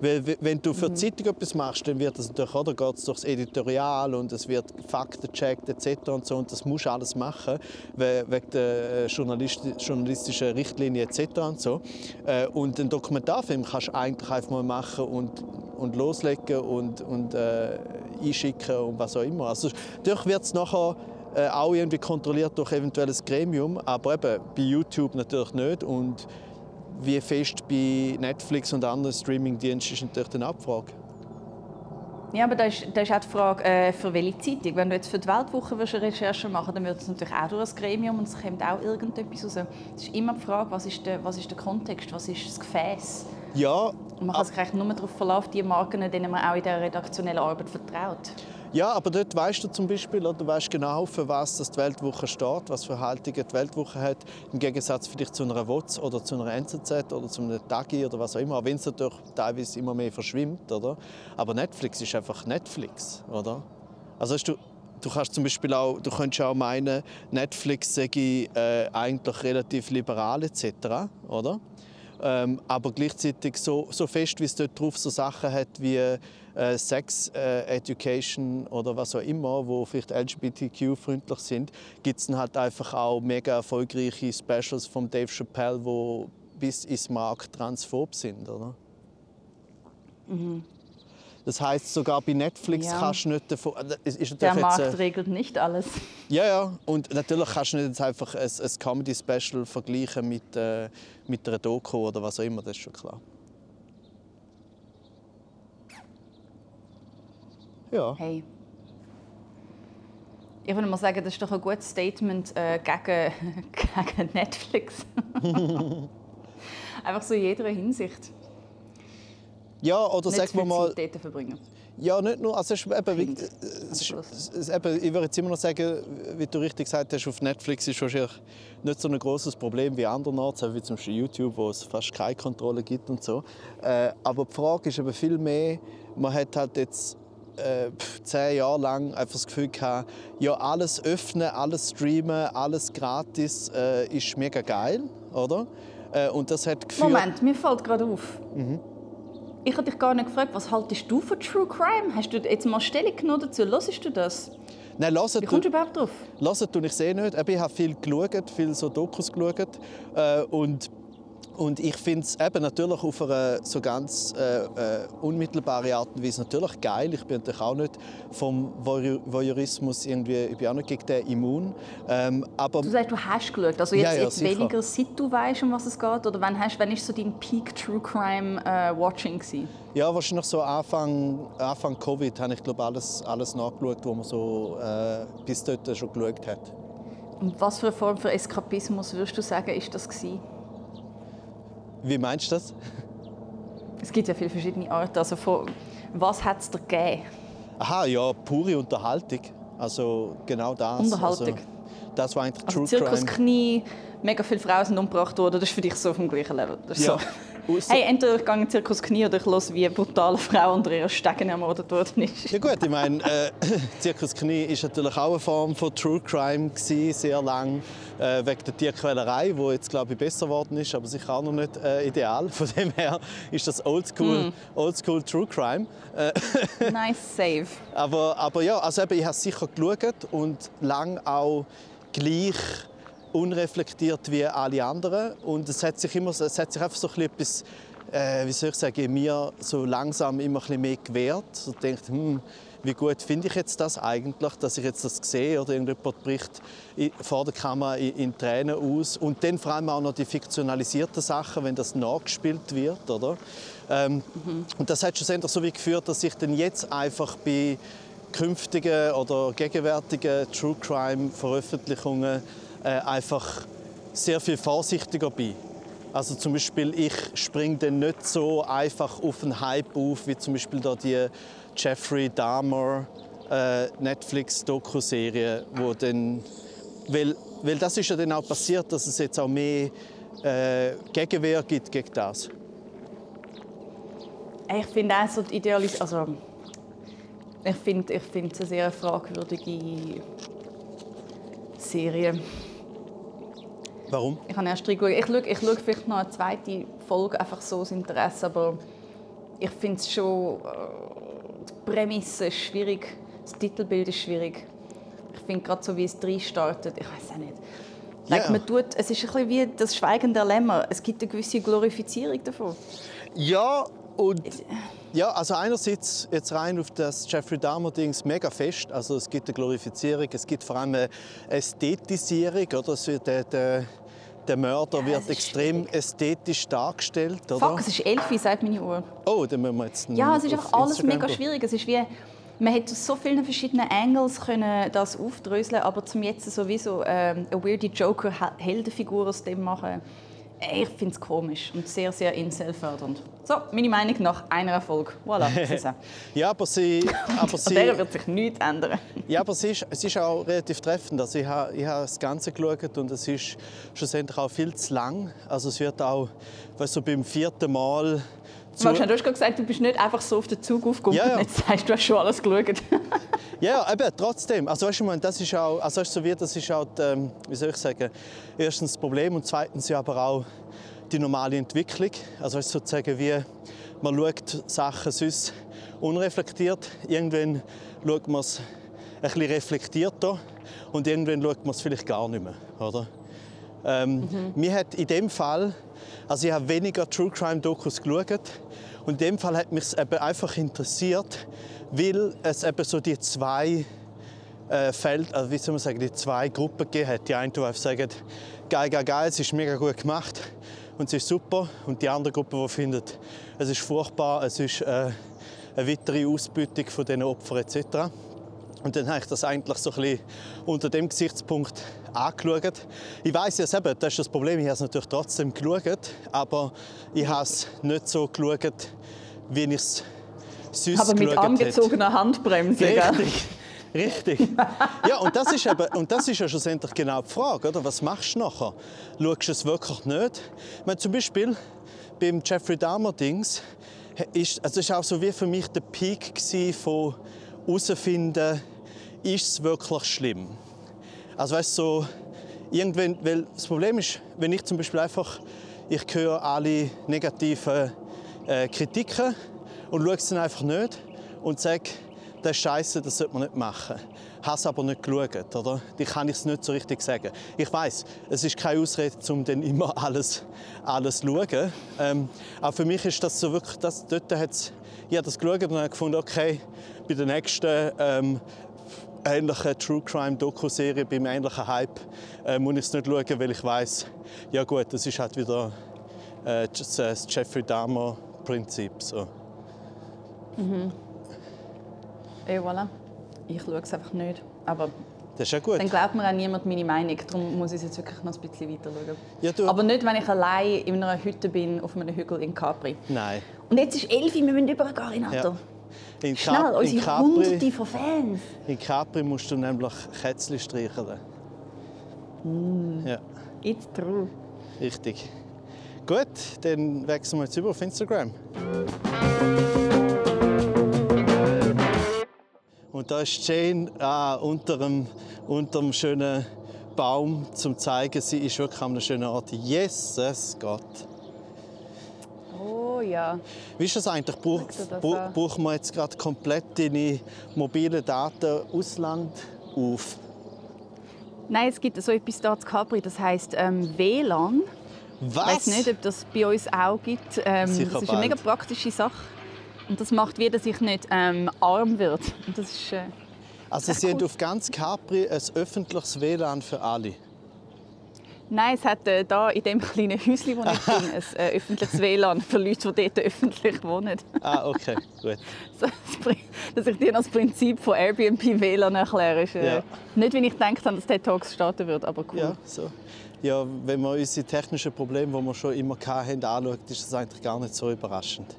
Speaker 2: Weil, wenn du für die mhm. Zeitung etwas machst, dann wird das natürlich, oder, geht es durchs Editorial und es wird faktencheckt etc. und so und das musst du alles machen, wegen der äh, journalistischen Richtlinie etc. und so. Äh, und einen Dokumentarfilm kannst du eigentlich einfach mal machen und, und loslegen und, und äh, einschicken und was auch immer. Also, natürlich wird es nachher äh, auch irgendwie kontrolliert durch eventuelles Gremium, aber eben bei YouTube natürlich nicht und wie fest bei Netflix und anderen Streamingdiensten ist natürlich eine Abfrage.
Speaker 1: Ja, aber da ist, da ist auch die Frage, äh, für welche Zeitung. Wenn du jetzt für die Weltwoche eine Recherche machen dann wird es natürlich auch durch das Gremium und es kommt auch irgendetwas raus. Es ist immer die Frage, was ist der, was ist der Kontext, was ist das Gefäß?
Speaker 2: Ja.
Speaker 1: Man kann sich eigentlich nur darauf verlassen, die Marken, denen man auch in der redaktionellen Arbeit vertraut.
Speaker 2: Ja, aber dort weißt du zum Beispiel, oder du weißt genau, für was das die Weltwoche steht, was für Haltungen die Weltwoche hat, im Gegensatz vielleicht zu einer WOTS oder zu einer NZZ oder zu einem Tagi oder was auch immer, auch wenn es natürlich teilweise immer mehr verschwimmt, oder? Aber Netflix ist einfach Netflix, oder? Also du, du kannst zum Beispiel auch, du könntest auch meinen, Netflix sei äh, eigentlich relativ liberal etc., oder? Ähm, aber gleichzeitig so, so fest, wie es dort drauf so Sachen hat wie äh, Sex äh, Education oder was auch immer, wo vielleicht LGBTQ-freundlich sind, gibt es halt einfach auch mega erfolgreiche Specials von Dave Chappelle, wo bis ins Markt transphob sind, oder?
Speaker 1: Mhm.
Speaker 2: Das heißt, sogar bei Netflix
Speaker 1: Ja.
Speaker 2: kannst du nicht davon. äh,
Speaker 1: Der Markt
Speaker 2: jetzt, äh,
Speaker 1: regelt nicht alles.
Speaker 2: ja, ja. Und natürlich kannst du nicht jetzt einfach ein, ein Comedy-Special vergleichen mit, äh, mit einer Doku oder was auch immer, das ist schon klar. Ja.
Speaker 1: Hey. Ich würde mal sagen, das ist doch ein gutes Statement äh, gegen, gegen Netflix. Einfach so in jeder Hinsicht.
Speaker 2: Ja, oder sagen wir mal,
Speaker 1: Zeit dort verbringen.
Speaker 2: ja, nicht nur, also es ist eben, wie, es ist eben, ich würde jetzt immer noch sagen, wie du richtig gesagt hast, auf Netflix ist wahrscheinlich nicht so ein großes Problem wie andernorts, wie zum Beispiel YouTube, wo es fast keine Kontrolle gibt und so. Äh, aber die Frage ist eben viel mehr, man hat halt jetzt äh, zehn Jahre lang einfach das Gefühl gehabt, ja, alles öffnen, alles streamen, alles gratis äh, ist mega geil, oder? Äh, und das hat geführt...
Speaker 1: Moment, mir fällt gerade auf.
Speaker 2: Mhm.
Speaker 1: Ich habe dich gar nicht gefragt, was haltest du von True Crime? Hast du jetzt mal Stellung genommen dazu? Hörst du das?
Speaker 2: Nein, hört,
Speaker 1: Wie kommst du überhaupt drauf?
Speaker 2: Hören tue ich sehr nicht. Ich habe viel geschaut, viel so Dokus geschaut. Äh, und, und ich finde es eben natürlich auf eine so ganz äh, äh, unmittelbare Art und Weise natürlich geil. Ich bin natürlich auch nicht vom Voyeur- Voyeurismus irgendwie, ich bin auch nicht gegen den immun. Ähm, aber
Speaker 1: Du sagst, du hast geschaut. Also jetzt,
Speaker 2: Ja, ja,
Speaker 1: jetzt weniger, seit du weißt, um was es geht? Oder wann, hast, wann ist so dein Peak True Crime äh, Watching gewesen?
Speaker 2: ja, wahrscheinlich so Anfang, Anfang Covid habe ich glaube alles, alles nachgeschaut, was man so äh, bis dort schon geschaut hat.
Speaker 1: Und was für eine Form von Eskapismus würdest du sagen, ist das gewesen?
Speaker 2: Wie meinst du das?
Speaker 1: Es gibt ja viele verschiedene Arten. Also von, was hat es dir gegeben?
Speaker 2: Aha, ja, pure Unterhaltung. Also genau das.
Speaker 1: Unterhaltung.
Speaker 2: Also, das war eigentlich
Speaker 1: Also
Speaker 2: True
Speaker 1: Zirkus
Speaker 2: Crime.
Speaker 1: Knie, mega viele Frauen sind umgebracht worden. Das ist für dich so auf dem gleichen Level.
Speaker 2: Ja.
Speaker 1: so.
Speaker 2: Ausser-
Speaker 1: Hey, entweder ich gehe in den Zirkus Knie oder ich höre, wie eine brutale Frau unter ihrer Stegen ermordet worden ist.
Speaker 2: Ja gut, ich meine, äh, Zirkus Knie ist natürlich auch eine Form von True Crime gewesen, sehr lang äh, wegen der Tierquälerei, wo jetzt glaube ich besser geworden ist, aber sicher auch noch nicht äh, ideal. Von dem her ist das Oldschool,
Speaker 1: Hm.
Speaker 2: Oldschool True Crime. Äh,
Speaker 1: Nice save.
Speaker 2: aber, aber ja, also eben, ich habe es sicher geschaut und lang auch gleich unreflektiert wie alle anderen. Und es hat sich immer, es hat sich einfach so ein bisschen etwas, äh, wie soll ich sagen, mir so langsam immer ein bisschen mehr gewehrt. So denkt, hm, wie gut finde ich jetzt das eigentlich, dass ich jetzt das sehe oder irgendjemand bricht vor der Kamera in, Tränen aus. Und dann vor allem auch noch die fiktionalisierten Sachen, wenn das nachgespielt wird, oder? Ähm, Und das hat schlussendlich so wie geführt, dass ich dann jetzt einfach bei künftigen oder gegenwärtigen True Crime Veröffentlichungen äh, einfach sehr viel vorsichtiger bin. Also zum Beispiel, ich springe dann nicht so einfach auf einen Hype auf, wie zum Beispiel da die Jeffrey Dahmer äh, Netflix-Doku-Serie, wo dann, weil, weil das ist ja dann auch passiert, dass es jetzt auch mehr äh, Gegenwehr gibt gegen das.
Speaker 1: Ich finde auch so die also ich finde ich finde es eine sehr fragwürdige Serie.
Speaker 2: Warum?
Speaker 1: Ich habe erst reingeschaut. Ich schaue, ich schaue vielleicht noch eine zweite Folge, einfach so aus Interesse, aber ich finde es schon... Äh, die Prämisse ist schwierig, das Titelbild ist schwierig. Ich finde gerade so, wie es drin startet, ich weiß auch nicht.
Speaker 2: Ja.
Speaker 1: Like, man tut, es ist ein bisschen wie das Schweigen der Lämmer. Es gibt eine gewisse Glorifizierung davon.
Speaker 2: Ja, und ja, also einerseits jetzt rein auf das Jeffrey Dahmer-Dings mega fest. Also es gibt eine Glorifizierung, es gibt vor allem eine Ästhetisierung. Oder? Es wird, der, der, der Mörder wird extrem
Speaker 1: schwierig.
Speaker 2: ästhetisch dargestellt. Oder?
Speaker 1: Fuck, es ist Elfi, sagt meine Uhr.
Speaker 2: Oh, dann müssen wir jetzt
Speaker 1: Ja, es ist einfach alles
Speaker 2: Instagram
Speaker 1: mega schwierig. Es ist wie, man hätte aus so vielen verschiedenen Angles können das aufdröseln, aber zum jetzt sowieso ähm, eine weirde Joker-Heldenfigur aus dem machen, Ich finde es komisch und sehr, sehr incel-fördernd. So, meine Meinung nach einer Erfolg. Voilà.
Speaker 2: Ja, aber sie... Aber
Speaker 1: An
Speaker 2: sie
Speaker 1: der wird sich nichts ändern.
Speaker 2: Ja, aber es ist, es ist auch relativ treffend. Also ich habe, ich habe das Ganze geschaut und es ist schlussendlich auch viel zu lang. Also es wird auch, weißt du, beim vierten Mal... zu-
Speaker 1: du, hast gerade gesagt, du bist nicht einfach so auf den Zug aufgekommen
Speaker 2: Ja, ja.
Speaker 1: und jetzt sagst du, hast schon alles geschaut.
Speaker 2: Ja, eben, trotzdem. Also, weißt du, meine, das ist auch, also, weißt du, wie, das ist auch, ähm, wie soll ich sagen, erstens das Problem und zweitens ja aber auch die normale Entwicklung. Also, weißt du, sozusagen wie, man schaut Sachen sonst unreflektiert, irgendwann schaut man es ein bisschen reflektierter und irgendwann schaut man es vielleicht gar nicht mehr, oder? Ähm, Mir hat in dem Fall, also ich habe weniger True Crime Dokus geschaut und in dem Fall hat mich eben einfach interessiert, weil es eben so die zwei äh, Feld, also wie soll man sagen, die zwei Gruppen gegeben hat. Die eine, die sagen, geil, geil, geil, es ist mega gut gemacht und es ist super. Und die andere Gruppe, die findet, es ist furchtbar, es ist äh, eine weitere Ausbeutung von diesen Opfern etc. Und dann habe ich das eigentlich so ein bisschen unter dem Gesichtspunkt angeschaut. Ich weiß ja eben, das ist das Problem, ich habe es natürlich trotzdem geschaut, aber ich habe es nicht so geschaut, wie ich es sonst
Speaker 1: Aber mit
Speaker 2: geschaut hätte.
Speaker 1: angezogener Handbremse. gell?
Speaker 2: Richtig, richtig. Ja, und das, ist eben, und das ist ja schlussendlich genau die Frage, oder? Was machst du nachher? Schaust du es wirklich nicht? Ich meine, zum Beispiel beim Jeffrey Dahmer-Dings ist, also ist auch so wie für mich der Peak von herausfinden, ist es wirklich schlimm? Also weißt so, irgendwann, weil das Problem ist, wenn ich zum Beispiel einfach, ich höre alle negativen äh, Kritiken und schaue es dann einfach nicht und sage, das ist scheiße, das sollte man nicht machen. Es aber nicht geschaut, oder? Dann kann ich es nicht so richtig sagen. Ich weiß, es ist keine Ausrede, um dann immer alles, alles zu schauen. Ähm, aber für mich ist das so wirklich, das, dort hat's, ich das geschaut und habe gefunden, okay, bei der nächsten ähm, ähnlichen True Crime Doku-Serie, beim ähnlichen Hype, äh, muss ich es nicht schauen, weil ich weiß, ja gut, das ist halt wieder äh, das das Jeffrey Dahmer Prinzip. So.
Speaker 1: Et voilà. Ich schaue es einfach nicht. Aber
Speaker 2: Das ist ja gut.
Speaker 1: dann glaubt mir auch niemand meine Meinung. Darum muss ich es jetzt wirklich noch ein bisschen weiter schauen.
Speaker 2: Ja, du-
Speaker 1: Aber nicht, wenn ich allein in einer Hütte bin, auf einem Hügel in Capri.
Speaker 2: Nein.
Speaker 1: Und jetzt ist 11 Uhr, wir müssen übergehen, Renato.
Speaker 2: Ja. In,
Speaker 1: Schnell,
Speaker 2: Cap- in,
Speaker 1: unsere
Speaker 2: Capri,
Speaker 1: Hunderte von Fans.
Speaker 2: in Capri musst du nämlich Kätzchen streicheln.
Speaker 1: Mm.
Speaker 2: Ja,
Speaker 1: It's true.
Speaker 2: richtig. Gut, dann wechseln wir jetzt über auf Instagram. Und da ist Jane ah, unter, dem, unter dem schönen Baum zum zeigen, sie ist wirklich an einem schönen Ort. Jesus Gott.
Speaker 1: Oh ja.
Speaker 2: Wie ist das eigentlich? Brauch,
Speaker 1: Schau dir das
Speaker 2: bra-
Speaker 1: an.
Speaker 2: brauchen wir jetzt gerade komplett deine mobilen Daten Ausland auf?
Speaker 1: Nein, es gibt so etwas da zu Capri, das heisst ähm, WLAN. Ich
Speaker 2: Was?
Speaker 1: weiß nicht, ob das bei uns auch gibt. Ähm, das ist eine mega praktische Sache. Und das macht wie, dass ich nicht ähm, arm wird. Und das ist, äh,
Speaker 2: Also sie haben auf ganz Capri ein öffentliches WLAN für alle.
Speaker 1: Nein, es hat äh, da in dem kleinen Häuschen, wo ich bin, ein äh, öffentliches WLAN für Leute, die dort öffentlich wohnen.
Speaker 2: Ah, okay, gut.
Speaker 1: So, Dass ich dir das Prinzip von Airbnb WLAN erkläre, ist äh,
Speaker 2: Ja.
Speaker 1: nicht, wie ich gedacht habe, dass der Talks starten wird, aber cool.
Speaker 2: Ja, so. Ja, wenn man unsere technischen Probleme, die wir schon immer hatten, anschaut, ist das eigentlich gar nicht so überraschend.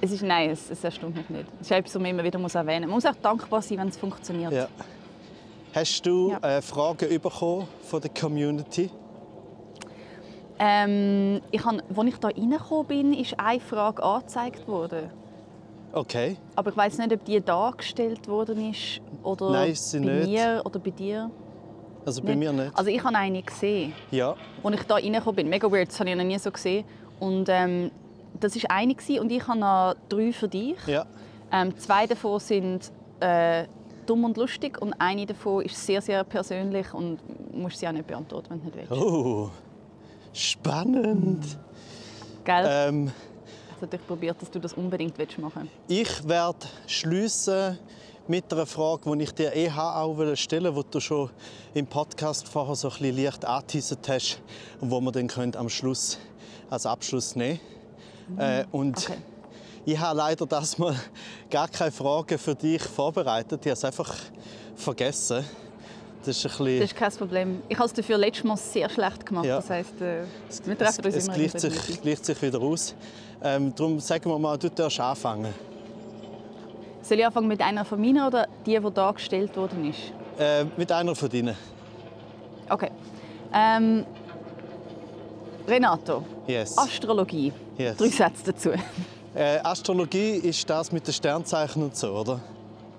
Speaker 1: Es ist, nein, es, es erstaunt mich nicht. Es ist etwas, was man immer wieder muss erwähnen muss. Man muss auch dankbar sein, wenn es funktioniert.
Speaker 2: Ja. Hast du
Speaker 1: Ja.
Speaker 2: äh, Fragen bekommen von der Community?
Speaker 1: Ähm, ich han, als ich da reingekommen bin, ist eine Frage angezeigt worden.
Speaker 2: Okay.
Speaker 1: Aber ich weiß nicht, ob die da gestellt worden ist oder
Speaker 2: Nein, ist sie
Speaker 1: bei
Speaker 2: nicht.
Speaker 1: mir oder bei dir.
Speaker 2: Also bei mir nicht.
Speaker 1: Also ich habe eine gesehen,
Speaker 2: Ja.
Speaker 1: als ich da reingekommen bin. Mega weird, das habe ich noch nie so gesehen. Und ähm, das war eine gewesen und ich habe noch drei für dich.
Speaker 2: Ja.
Speaker 1: Ähm, zwei davon sind äh, dumm und lustig und eine davon ist sehr, sehr persönlich und musst sie auch nicht beantworten, wenn du nicht willst.
Speaker 2: Oh, spannend.
Speaker 1: Gell?
Speaker 2: Ähm,
Speaker 1: ich probiert, dass du das unbedingt willst machen
Speaker 2: ich werde schließen mit einer Frage, die ich dir eh auch stellen wollte, die du schon im Podcast vorher so ein bisschen leicht angeteasert hast und wo wir dann können am Schluss als Abschluss nehmen äh, Und
Speaker 1: Okay.
Speaker 2: Ich habe leider das mal gar keine Fragen für dich vorbereitet. Ich habe es einfach vergessen. Das ist ein
Speaker 1: Das
Speaker 2: bisschen...
Speaker 1: ist kein Problem. Ich habe es dafür letztes Mal sehr schlecht gemacht.
Speaker 2: Ja.
Speaker 1: Das heisst, äh, wir
Speaker 2: es,
Speaker 1: treffen uns
Speaker 2: es
Speaker 1: immer
Speaker 2: gleicht,
Speaker 1: in der
Speaker 2: sich, gleicht sich wieder aus. Ähm, darum sagen wir mal, du darfst anfangen.
Speaker 1: Soll ich anfangen mit einer von meinen oder die, die da gestellt worden ist?
Speaker 2: Äh, mit einer von deinen.
Speaker 1: Okay. Ähm, Renato,
Speaker 2: Yes.
Speaker 1: Astrologie.
Speaker 2: Yes.
Speaker 1: Drei Sätze dazu.
Speaker 2: Äh, Astrologie ist das mit den Sternzeichen und so, oder?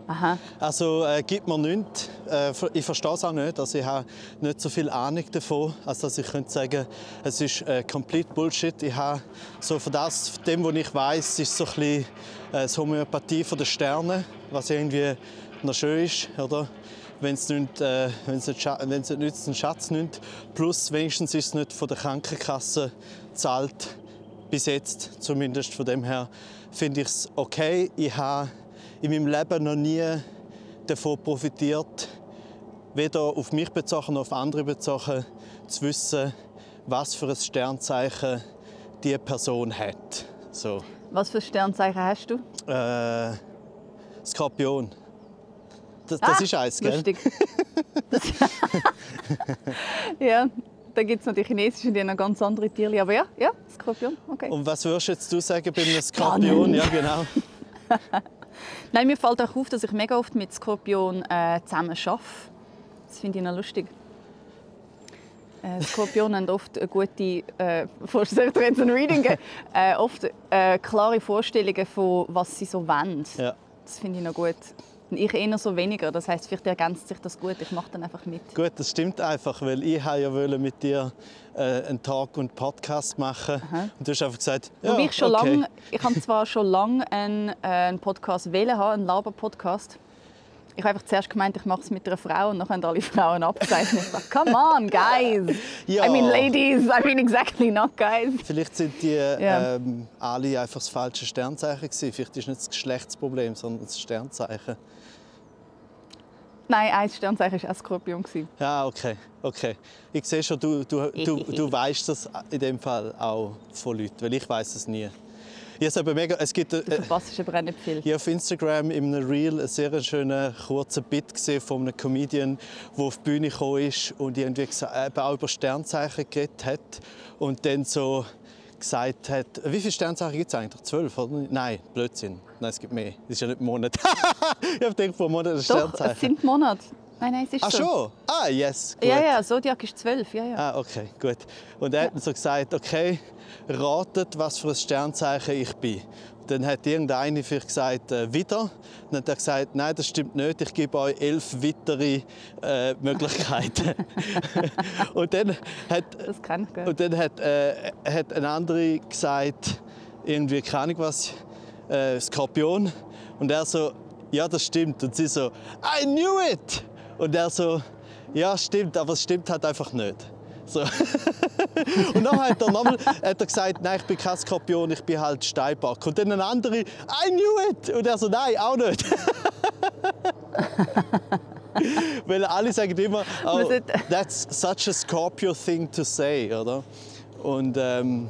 Speaker 1: Aha.
Speaker 2: Also äh, gibt mir nichts. Äh, ich verstehe es auch nicht. Also, ich habe nicht so viel Ahnung davon, als dass ich könnte sagen, es ist äh, complete Bullshit. Ich habe so von das, von dem, was ich weiß, ist so ein bisschen äh, das Homöopathie von den Sternen, was irgendwie noch schön ist, oder? Wenn es nicht, äh, nicht, wenn es nicht nützt, einen Schatz nimmt. Plus wenigstens ist es nicht von der Krankenkasse zahlt bis jetzt zumindest. Von dem her finde ich es okay. Ich habe in meinem Leben noch nie davon profitiert, weder auf mich bezogen noch auf andere bezogen, zu wissen, was für ein Sternzeichen diese Person hat. So,
Speaker 1: Was für Sternzeichen hast du?
Speaker 2: äh, Skorpion. Das, das
Speaker 1: Ah,
Speaker 2: ist eins, gell?
Speaker 1: Lustig. Ja, da gibt es noch die chinesischen, die haben noch ganz andere Tiere. Aber ja, ja, Skorpion, okay.
Speaker 2: Und was würdest jetzt du sagen bei einem Skorpion? Ja, genau.
Speaker 1: Nein, mir fällt auch auf, dass ich mega oft mit Skorpion äh, zusammen arbeite. Das finde ich noch lustig. Äh, Skorpion haben oft eine gute, äh, Vorstellung, Reading äh, oft äh, klare Vorstellungen von was sie so wollen.
Speaker 2: Ja.
Speaker 1: Das finde ich noch gut. Und ich eher so weniger. Das heißt, vielleicht ergänzt sich das gut. Ich mache dann einfach mit.
Speaker 2: Gut, das stimmt einfach, weil ich wollte ja wollen mit dir äh, einen Talk und Podcast machen und du hast einfach gesagt, ja,
Speaker 1: Wobei ich schon
Speaker 2: okay.
Speaker 1: lange, ich habe zwar schon lange einen, äh, einen Podcast wählen haben, einen Laber-Podcast. Ich habe einfach zuerst gemeint, ich mache es mit einer Frau und dann haben alle Frauen abgezeichnet. Ich dachte, Come on, guys!
Speaker 2: Ja.
Speaker 1: I mean, ladies, I mean exactly not guys.
Speaker 2: Vielleicht sind die
Speaker 1: Ja.
Speaker 2: ähm, alle einfach das falsche Sternzeichen gewesen. Vielleicht ist nicht das Geschlechtsproblem, sondern das Sternzeichen.
Speaker 1: Nein, ein Sternzeichen war auch Skorpion.
Speaker 2: Ja, okay, okay. Ich sehe schon, du, du, du, du weißt das in dem Fall auch von Leuten, weil ich weiß es nie. Ich aber mega, es gibt,
Speaker 1: Du
Speaker 2: äh,
Speaker 1: verpasst aber auch nicht viel.
Speaker 2: Ich habe auf Instagram in einem Reel einen sehr schönen kurzen Bit gesehen von einem Comedian, der auf die Bühne gekommen ist und irgendwie gesa- eben auch über Sternzeichen geredet hat und dann so gesagt hat, wie viele Sternzeichen gibt es eigentlich? Zwölf, oder? Nein, Blödsinn. Nein, es gibt mehr. Das ist ja nicht Monat. ich habe gedacht, pro Monat ein
Speaker 1: Doch,
Speaker 2: Sternzeichen.
Speaker 1: es sind Monate. Nein, nein, es ist
Speaker 2: Ach
Speaker 1: so.
Speaker 2: schon? Ah, yes. Gut.
Speaker 1: Ja, ja, Zodiac ist zwölf. Ja, ja.
Speaker 2: Ah, okay, gut. Und er hat dann so gesagt, okay, ratet, was für ein Sternzeichen ich bin. Dann hat irgendeine vielleicht gesagt, äh, wieder. Dann hat er gesagt, nein, das stimmt nicht, ich gebe euch elf weitere äh, Möglichkeiten. und dann hat,
Speaker 1: Das kann ich.
Speaker 2: Und dann hat, äh, hat eine andere gesagt, irgendwie, keine Ahnung was, äh, Skorpion. Und er so, ja, das stimmt. Und sie so, I knew it! Und er so, ja, stimmt, aber es stimmt halt einfach nicht. So. und dann hat er, nochmal, hat er gesagt, nein, ich bin kein Skorpion, ich bin halt Steinbock. Und dann ein anderer, I knew it! Und er so, nein, auch nicht. Weil alle sagen immer, oh, that's such a Scorpio thing to say, oder? Und ähm,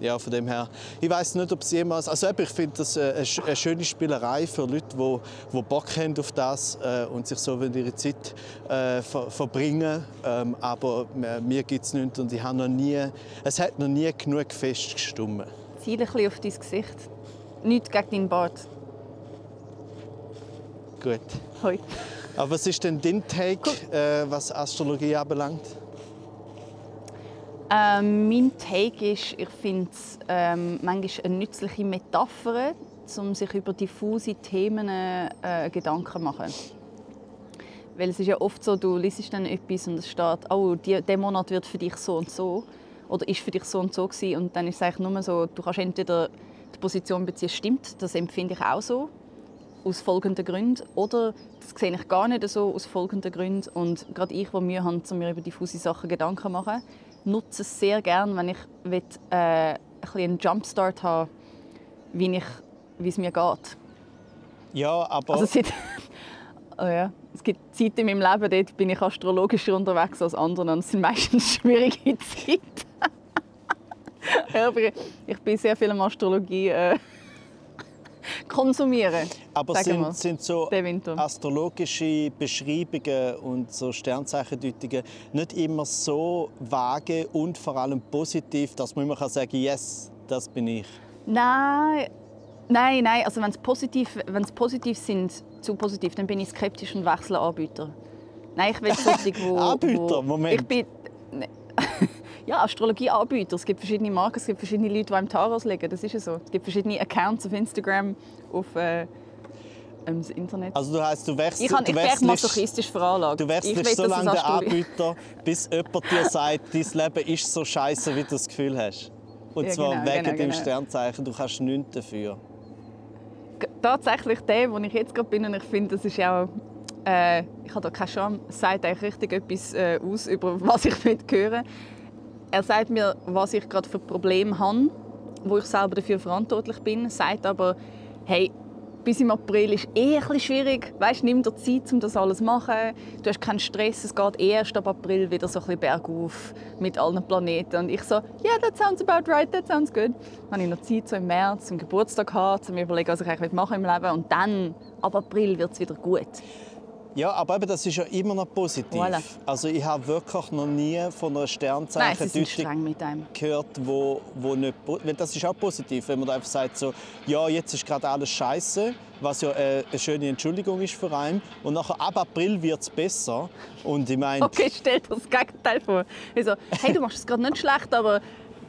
Speaker 2: ja, von dem her, ich weiß nicht, ob es jemals, also eben, ich finde das äh, eine, eine schöne Spielerei für Leute, die, die Bock haben auf das äh, und sich so ihre Zeit äh, ver verbringen. Ähm, aber mir, mir gibt es nichts und ich habe noch nie, es hat noch nie genug festgestummen.
Speaker 1: Ziel ein bisschen auf dein Gesicht. Nichts gegen deinen Bart.
Speaker 2: Gut.
Speaker 1: Hoi.
Speaker 2: Aber was ist denn dein Take, äh, was Astrologie anbelangt?
Speaker 1: Ähm, mein Take ist, ich finde es ähm, manchmal eine nützliche Metapher, um sich über diffuse Themen äh, Gedanken zu machen. Weil es ist ja oft so, du liest dann etwas und es steht, oh, die, der Monat wird für dich so und so oder ist für dich so und so gewesen. und dann ist es eigentlich nur so, du kannst entweder die Position beziehen, stimmt, das empfinde ich auch so, aus folgenden Gründen, oder das sehe ich gar nicht so, aus folgenden Gründen. Und gerade ich, der Mühe habe, um mir über diffuse Sachen Gedanken zu machen, nutze es sehr gerne, wenn ich will, äh, ein einen Jumpstart habe, wie, ich, wie es mir geht.
Speaker 2: Ja, aber
Speaker 1: Also es, gibt, oh ja, es gibt Zeiten in meinem Leben, dort bin ich astrologischer unterwegs als andere und es sind meistens schwierige Zeiten. ja, aber ich bin sehr viel am Astrologie äh, konsumieren.
Speaker 2: Aber sind, sind so astrologische Beschreibungen und so Sternzeichendeutungen nicht immer so vage und vor allem positiv, dass man immer kann sagen yes, das bin ich.
Speaker 1: Nein, nein, nein. Also wenn es positiv, wenn's positiv sind, zu positiv, dann bin ich skeptisch und wechsle Anbieter. Nein, ich will solche, wo...
Speaker 2: Anbieter?
Speaker 1: wo,
Speaker 2: Moment.
Speaker 1: Ich bin... ja, Astrologie-Anbieter. Es gibt verschiedene Marken, es gibt verschiedene Leute, die im Tarot legen. Das ist ja so. Es gibt verschiedene Accounts auf Instagram, auf äh, ähm, das Internet.
Speaker 2: Also du heißt du wechselst,
Speaker 1: ich kann, ich
Speaker 2: wechselst,
Speaker 1: masochistisch veranlagt.
Speaker 2: du
Speaker 1: ich
Speaker 2: wechselst so lange den Anbieter, bis jemand dir sagt, dein Leben ist so scheiße, wie du das Gefühl hast. Und
Speaker 1: Ja,
Speaker 2: zwar
Speaker 1: genau,
Speaker 2: wegen
Speaker 1: genau,
Speaker 2: dem
Speaker 1: genau.
Speaker 2: Sternzeichen, du kannst nichts dafür.
Speaker 1: tatsächlich der, wo ich jetzt gerade bin und ich finde, das ist auch äh, ich habe da keine es sagt eigentlich richtig etwas äh, aus über was ich hören. Er sagt mir, was ich gerade für Probleme habe, wo ich selber dafür verantwortlich bin, sagt aber, hey, bis im April ist eh ein bisschen schwierig. Weißt, nimm dir Zeit, um das alles zu machen. Du hast keinen Stress. Es geht eh erst ab April wieder so ein bisschen bergauf mit allen Planeten. Und ich so, yeah, that sounds about right, that sounds good. Dann habe ich noch Zeit, so im März, zum Geburtstag haben, um mir überlegen, was ich eigentlich machen will im Leben. Und dann, ab April, wird es wieder gut.
Speaker 2: Ja, aber eben, das ist ja immer noch positiv.
Speaker 1: Voilà.
Speaker 2: Also ich habe wirklich noch nie von einer
Speaker 1: Nein, sie sind
Speaker 2: Sternzeichen
Speaker 1: streng mit einem.
Speaker 2: gehört, wo, wo nicht... Weil das ist auch positiv, wenn man da einfach sagt so, ja, jetzt ist gerade alles scheiße, was ja äh, eine schöne Entschuldigung ist für einen. Und nachher ab April wird es besser. Und ich meine,
Speaker 1: Okay, stell dir das Gegenteil vor. Ich so, hey, du machst es gerade nicht schlecht, aber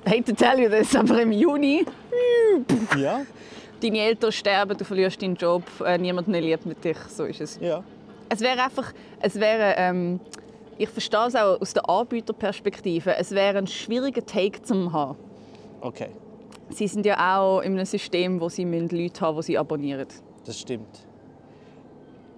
Speaker 1: hate to tell you this, aber im Juni
Speaker 2: ja,
Speaker 1: deine Eltern sterben, du verlierst deinen Job, äh, niemand mehr liebt mit dich. So ist es.
Speaker 2: ja.
Speaker 1: Es wäre einfach, es wäre, ähm, ich verstehe es auch aus der Anbieterperspektive, es wäre ein schwieriger Take zum haben.
Speaker 2: Okay,
Speaker 1: Sie sind ja auch in einem System, wo sie müssen Leute haben, die sie abonnieren.
Speaker 2: das stimmt.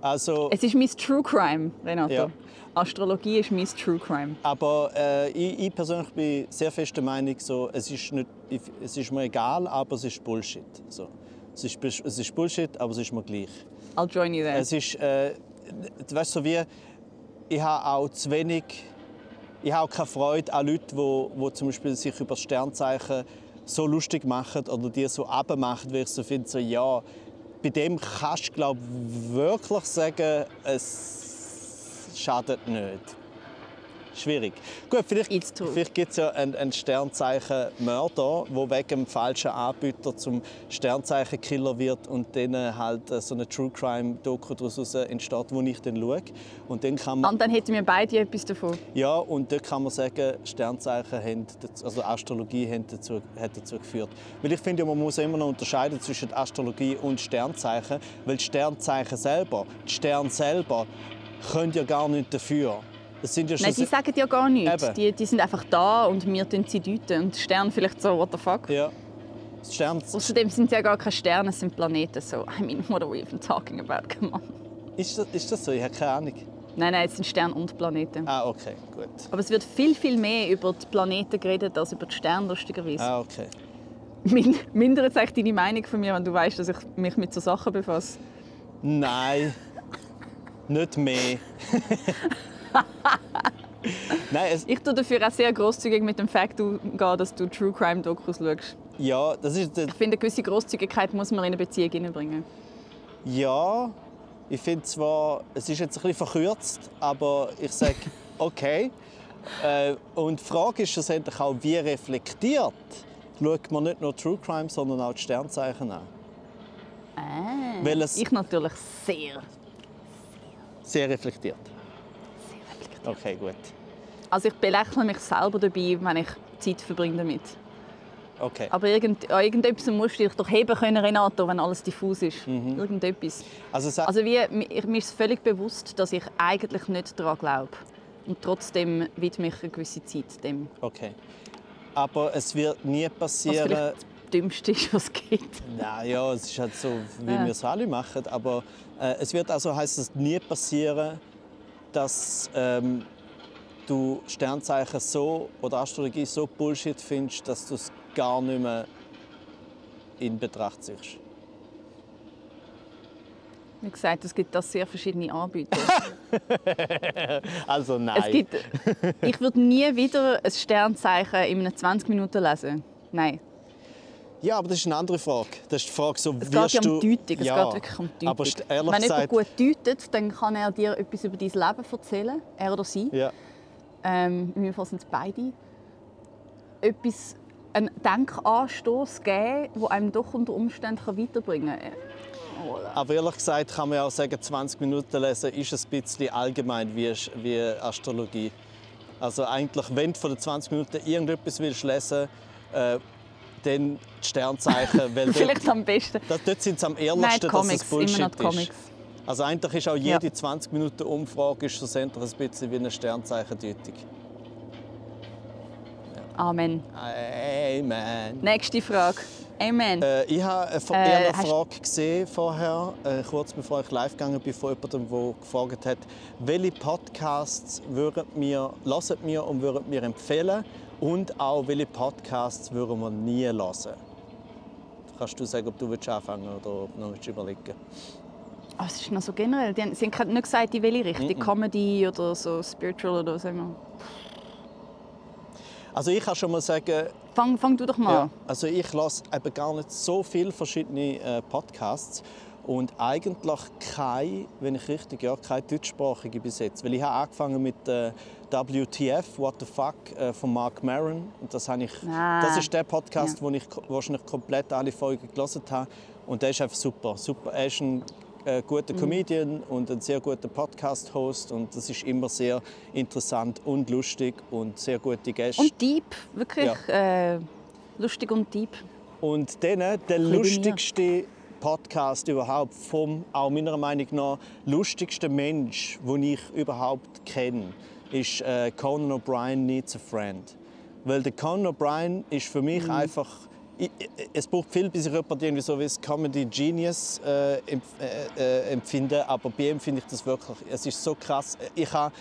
Speaker 2: Also...
Speaker 1: Es ist mein True Crime, Renato.
Speaker 2: Ja.
Speaker 1: Astrologie ist mein True Crime.
Speaker 2: Aber äh, ich, ich persönlich bin sehr fest der Meinung, so, es, ist nicht, ich- es ist mir egal, aber es ist Bullshit. So. Es, ist, es ist Bullshit, aber es ist mir gleich.
Speaker 1: I'll join you there.
Speaker 2: Es ist, äh, du weißt so wie, ich habe auch zu wenig, ich habe keine Freude an Leuten, die, die zum Beispiel sich über Sternzeichen so lustig machen oder die so abmachen, weil ich so finde, so, ja, bei dem kannst du glaub, wirklich sagen, es schadet nicht. Schwierig. Gut, vielleicht, vielleicht gibt es ja einen, einen Sternzeichen-Mörder, der wegen dem falschen Anbieter zum Sternzeichenkiller wird und dann halt äh, so eine True Crime-Doku daraus entsteht, wo ich dann schaue. Und dann kann man,
Speaker 1: Und dann hätten wir beide etwas davon.
Speaker 2: ja, und dort kann man sagen, Sternzeichen haben, also Astrologie haben dazu, hat dazu geführt. Weil ich finde, man muss immer noch unterscheiden zwischen Astrologie und Sternzeichen, weil die Sternzeichen selber, die Sterne selber, können ja gar nicht dafür. Es sind ja schon
Speaker 1: Nein, die sagen ja gar nichts.
Speaker 2: Eben.
Speaker 1: Die, die sind einfach da und wir deuten sie deuten. Und die Sterne vielleicht so, what the fuck.
Speaker 2: ja. Das Stern,
Speaker 1: Außerdem sind sie ja gar keine Sterne, es sind Planeten. So, I mean, what are we even talking about? Come on.
Speaker 2: ist, das, ist das so? Ich habe keine Ahnung.
Speaker 1: Nein, nein, es sind Sterne und Planeten.
Speaker 2: Ah, okay, gut.
Speaker 1: Aber es wird viel, viel mehr über die Planeten geredet als über die Sterne, lustigerweise.
Speaker 2: Ah, okay.
Speaker 1: Min mindert es eigentlich deine Meinung von mir, wenn du weißt, dass ich mich mit so Sachen befasse?
Speaker 2: Nein, nicht mehr. Nein, es,
Speaker 1: Ich tue dafür auch sehr großzügig mit dem Fakt umgehen, dass du True Crime Dokus schaust.
Speaker 2: ja, das ist,
Speaker 1: Ich finde, eine gewisse Großzügigkeit muss man in eine Beziehung hineinbringen.
Speaker 2: Ja, ich finde zwar, es ist jetzt ein bisschen verkürzt, aber ich sage, okay. Äh, und die Frage ist schlussendlich auch, wie reflektiert schaut man nicht nur True Crime, sondern auch die Sternzeichen an.
Speaker 1: Ah,
Speaker 2: Weil es-
Speaker 1: ich natürlich sehr.
Speaker 2: Sehr reflektiert. Okay, gut.
Speaker 1: Also ich belächle mich selber dabei, wenn ich Zeit verbringe damit.
Speaker 2: Okay.
Speaker 1: Aber irgend, irgendetwas musst du dich doch heben können, Renato, wenn alles diffus ist. Irgendetwas.
Speaker 2: Also,
Speaker 1: Also wie, mir mir ist völlig bewusst, dass ich eigentlich nicht daran glaube. Und trotzdem widme ich eine gewisse Zeit dem.
Speaker 2: okay. Aber es wird nie
Speaker 1: Was
Speaker 2: passieren.
Speaker 1: vielleicht das Dümmste ist, was es gibt.
Speaker 2: Na ja, es ist halt so, wie
Speaker 1: Ja.
Speaker 2: wir es alle machen. Aber äh, es wird also heißt es nie passieren, dass ähm, du Sternzeichen so oder Astrologie so Bullshit findest, dass du es gar nicht mehr in Betracht ziehst.
Speaker 1: Wie gesagt, es gibt da sehr verschiedene Anbieter.
Speaker 2: Also nein.
Speaker 1: Es gibt, ich würde nie wieder ein Sternzeichen in einem 20 Minuten lesen. Nein.
Speaker 2: Ja, aber das ist eine andere Frage. Das ist die Frage, so,
Speaker 1: Es geht ja um Deutung. Es
Speaker 2: ja,
Speaker 1: geht wirklich um Deutung.
Speaker 2: Aber ehrlich
Speaker 1: Wenn
Speaker 2: gesagt...
Speaker 1: jemand gut deutet, dann kann er dir etwas über dein Leben erzählen, er oder sie.
Speaker 2: Ja.
Speaker 1: Ähm, in meinem Fall sind es beide. Etwas, einen Denkanstoß geben, der einem doch unter Umständen weiterbringen kann.
Speaker 2: Aber ehrlich gesagt kann man ja auch sagen, 20 Minuten lesen ist ein bisschen allgemein wie, wie Astrologie. Also eigentlich, wenn du von den 20 Minuten irgendetwas willst lesen äh, dann die Sternzeichen. Weil dort,
Speaker 1: Vielleicht am besten.
Speaker 2: dort, dort sind sie am
Speaker 1: Nein,
Speaker 2: ehrlichsten, dass
Speaker 1: Comics,
Speaker 2: es Bullshit
Speaker 1: immer noch Comics.
Speaker 2: ist. Also eigentlich ist auch jede 20 Minuten Umfrage ist schlussendlich ein bisschen wie eine Sternzeichen-Deutung.
Speaker 1: Amen.
Speaker 2: Amen.
Speaker 1: Nächste Frage. Amen.
Speaker 2: Äh, ich habe eine,
Speaker 1: Äh,
Speaker 2: eine Frage gesehen vorher, äh, kurz bevor ich live gegangen bin, von jemandem, der gefragt hat, welche Podcasts würden wir, hören wir und würden wir empfehlen und auch welche Podcasts würden wir nie hören. Kannst du sagen, ob du willst anfangen oder ob du noch willst überlegen
Speaker 1: Oh, es ist noch so generell. Die haben, sie haben nicht gesagt, in welche Richtung. Comedy oder so Spiritual oder immer.
Speaker 2: Also ich kann schon mal sagen,
Speaker 1: Fang, fang du doch mal
Speaker 2: Ja,
Speaker 1: an.
Speaker 2: also ich lasse eben gar nicht so viele verschiedene äh, Podcasts und eigentlich keine, wenn ich richtig ja, keine deutschsprachige bis jetzt, weil ich habe angefangen mit äh, WTF What the Fuck äh, von Mark Maron und das habe ich,
Speaker 1: Ah,
Speaker 2: das ist der Podcast,
Speaker 1: ja.
Speaker 2: wo ich wahrscheinlich komplett alle Folgen gelesen habe und der ist einfach super, super. Er ist ein äh,
Speaker 1: Mhm.
Speaker 2: guter Comedian und ein sehr guter Podcast-Host und das ist immer sehr interessant und lustig und sehr gute Gäste.
Speaker 1: Und deep, wirklich äh, lustig und deep.
Speaker 2: Und dann der
Speaker 1: mir.
Speaker 2: lustigste Podcast überhaupt, vom, auch meiner Meinung nach, lustigste Mensch, den ich überhaupt kenne, ist äh, Conan O'Brien Needs a Friend. Weil der Conan O'Brien ist für mich einfach... Ich, ich- es braucht viel, bis ich jemanden irgendwie so wie Comedy Genius äh, empf äh, äh, empfinde, aber bei ihm finde ich das wirklich... Es ist so krass. Ich habe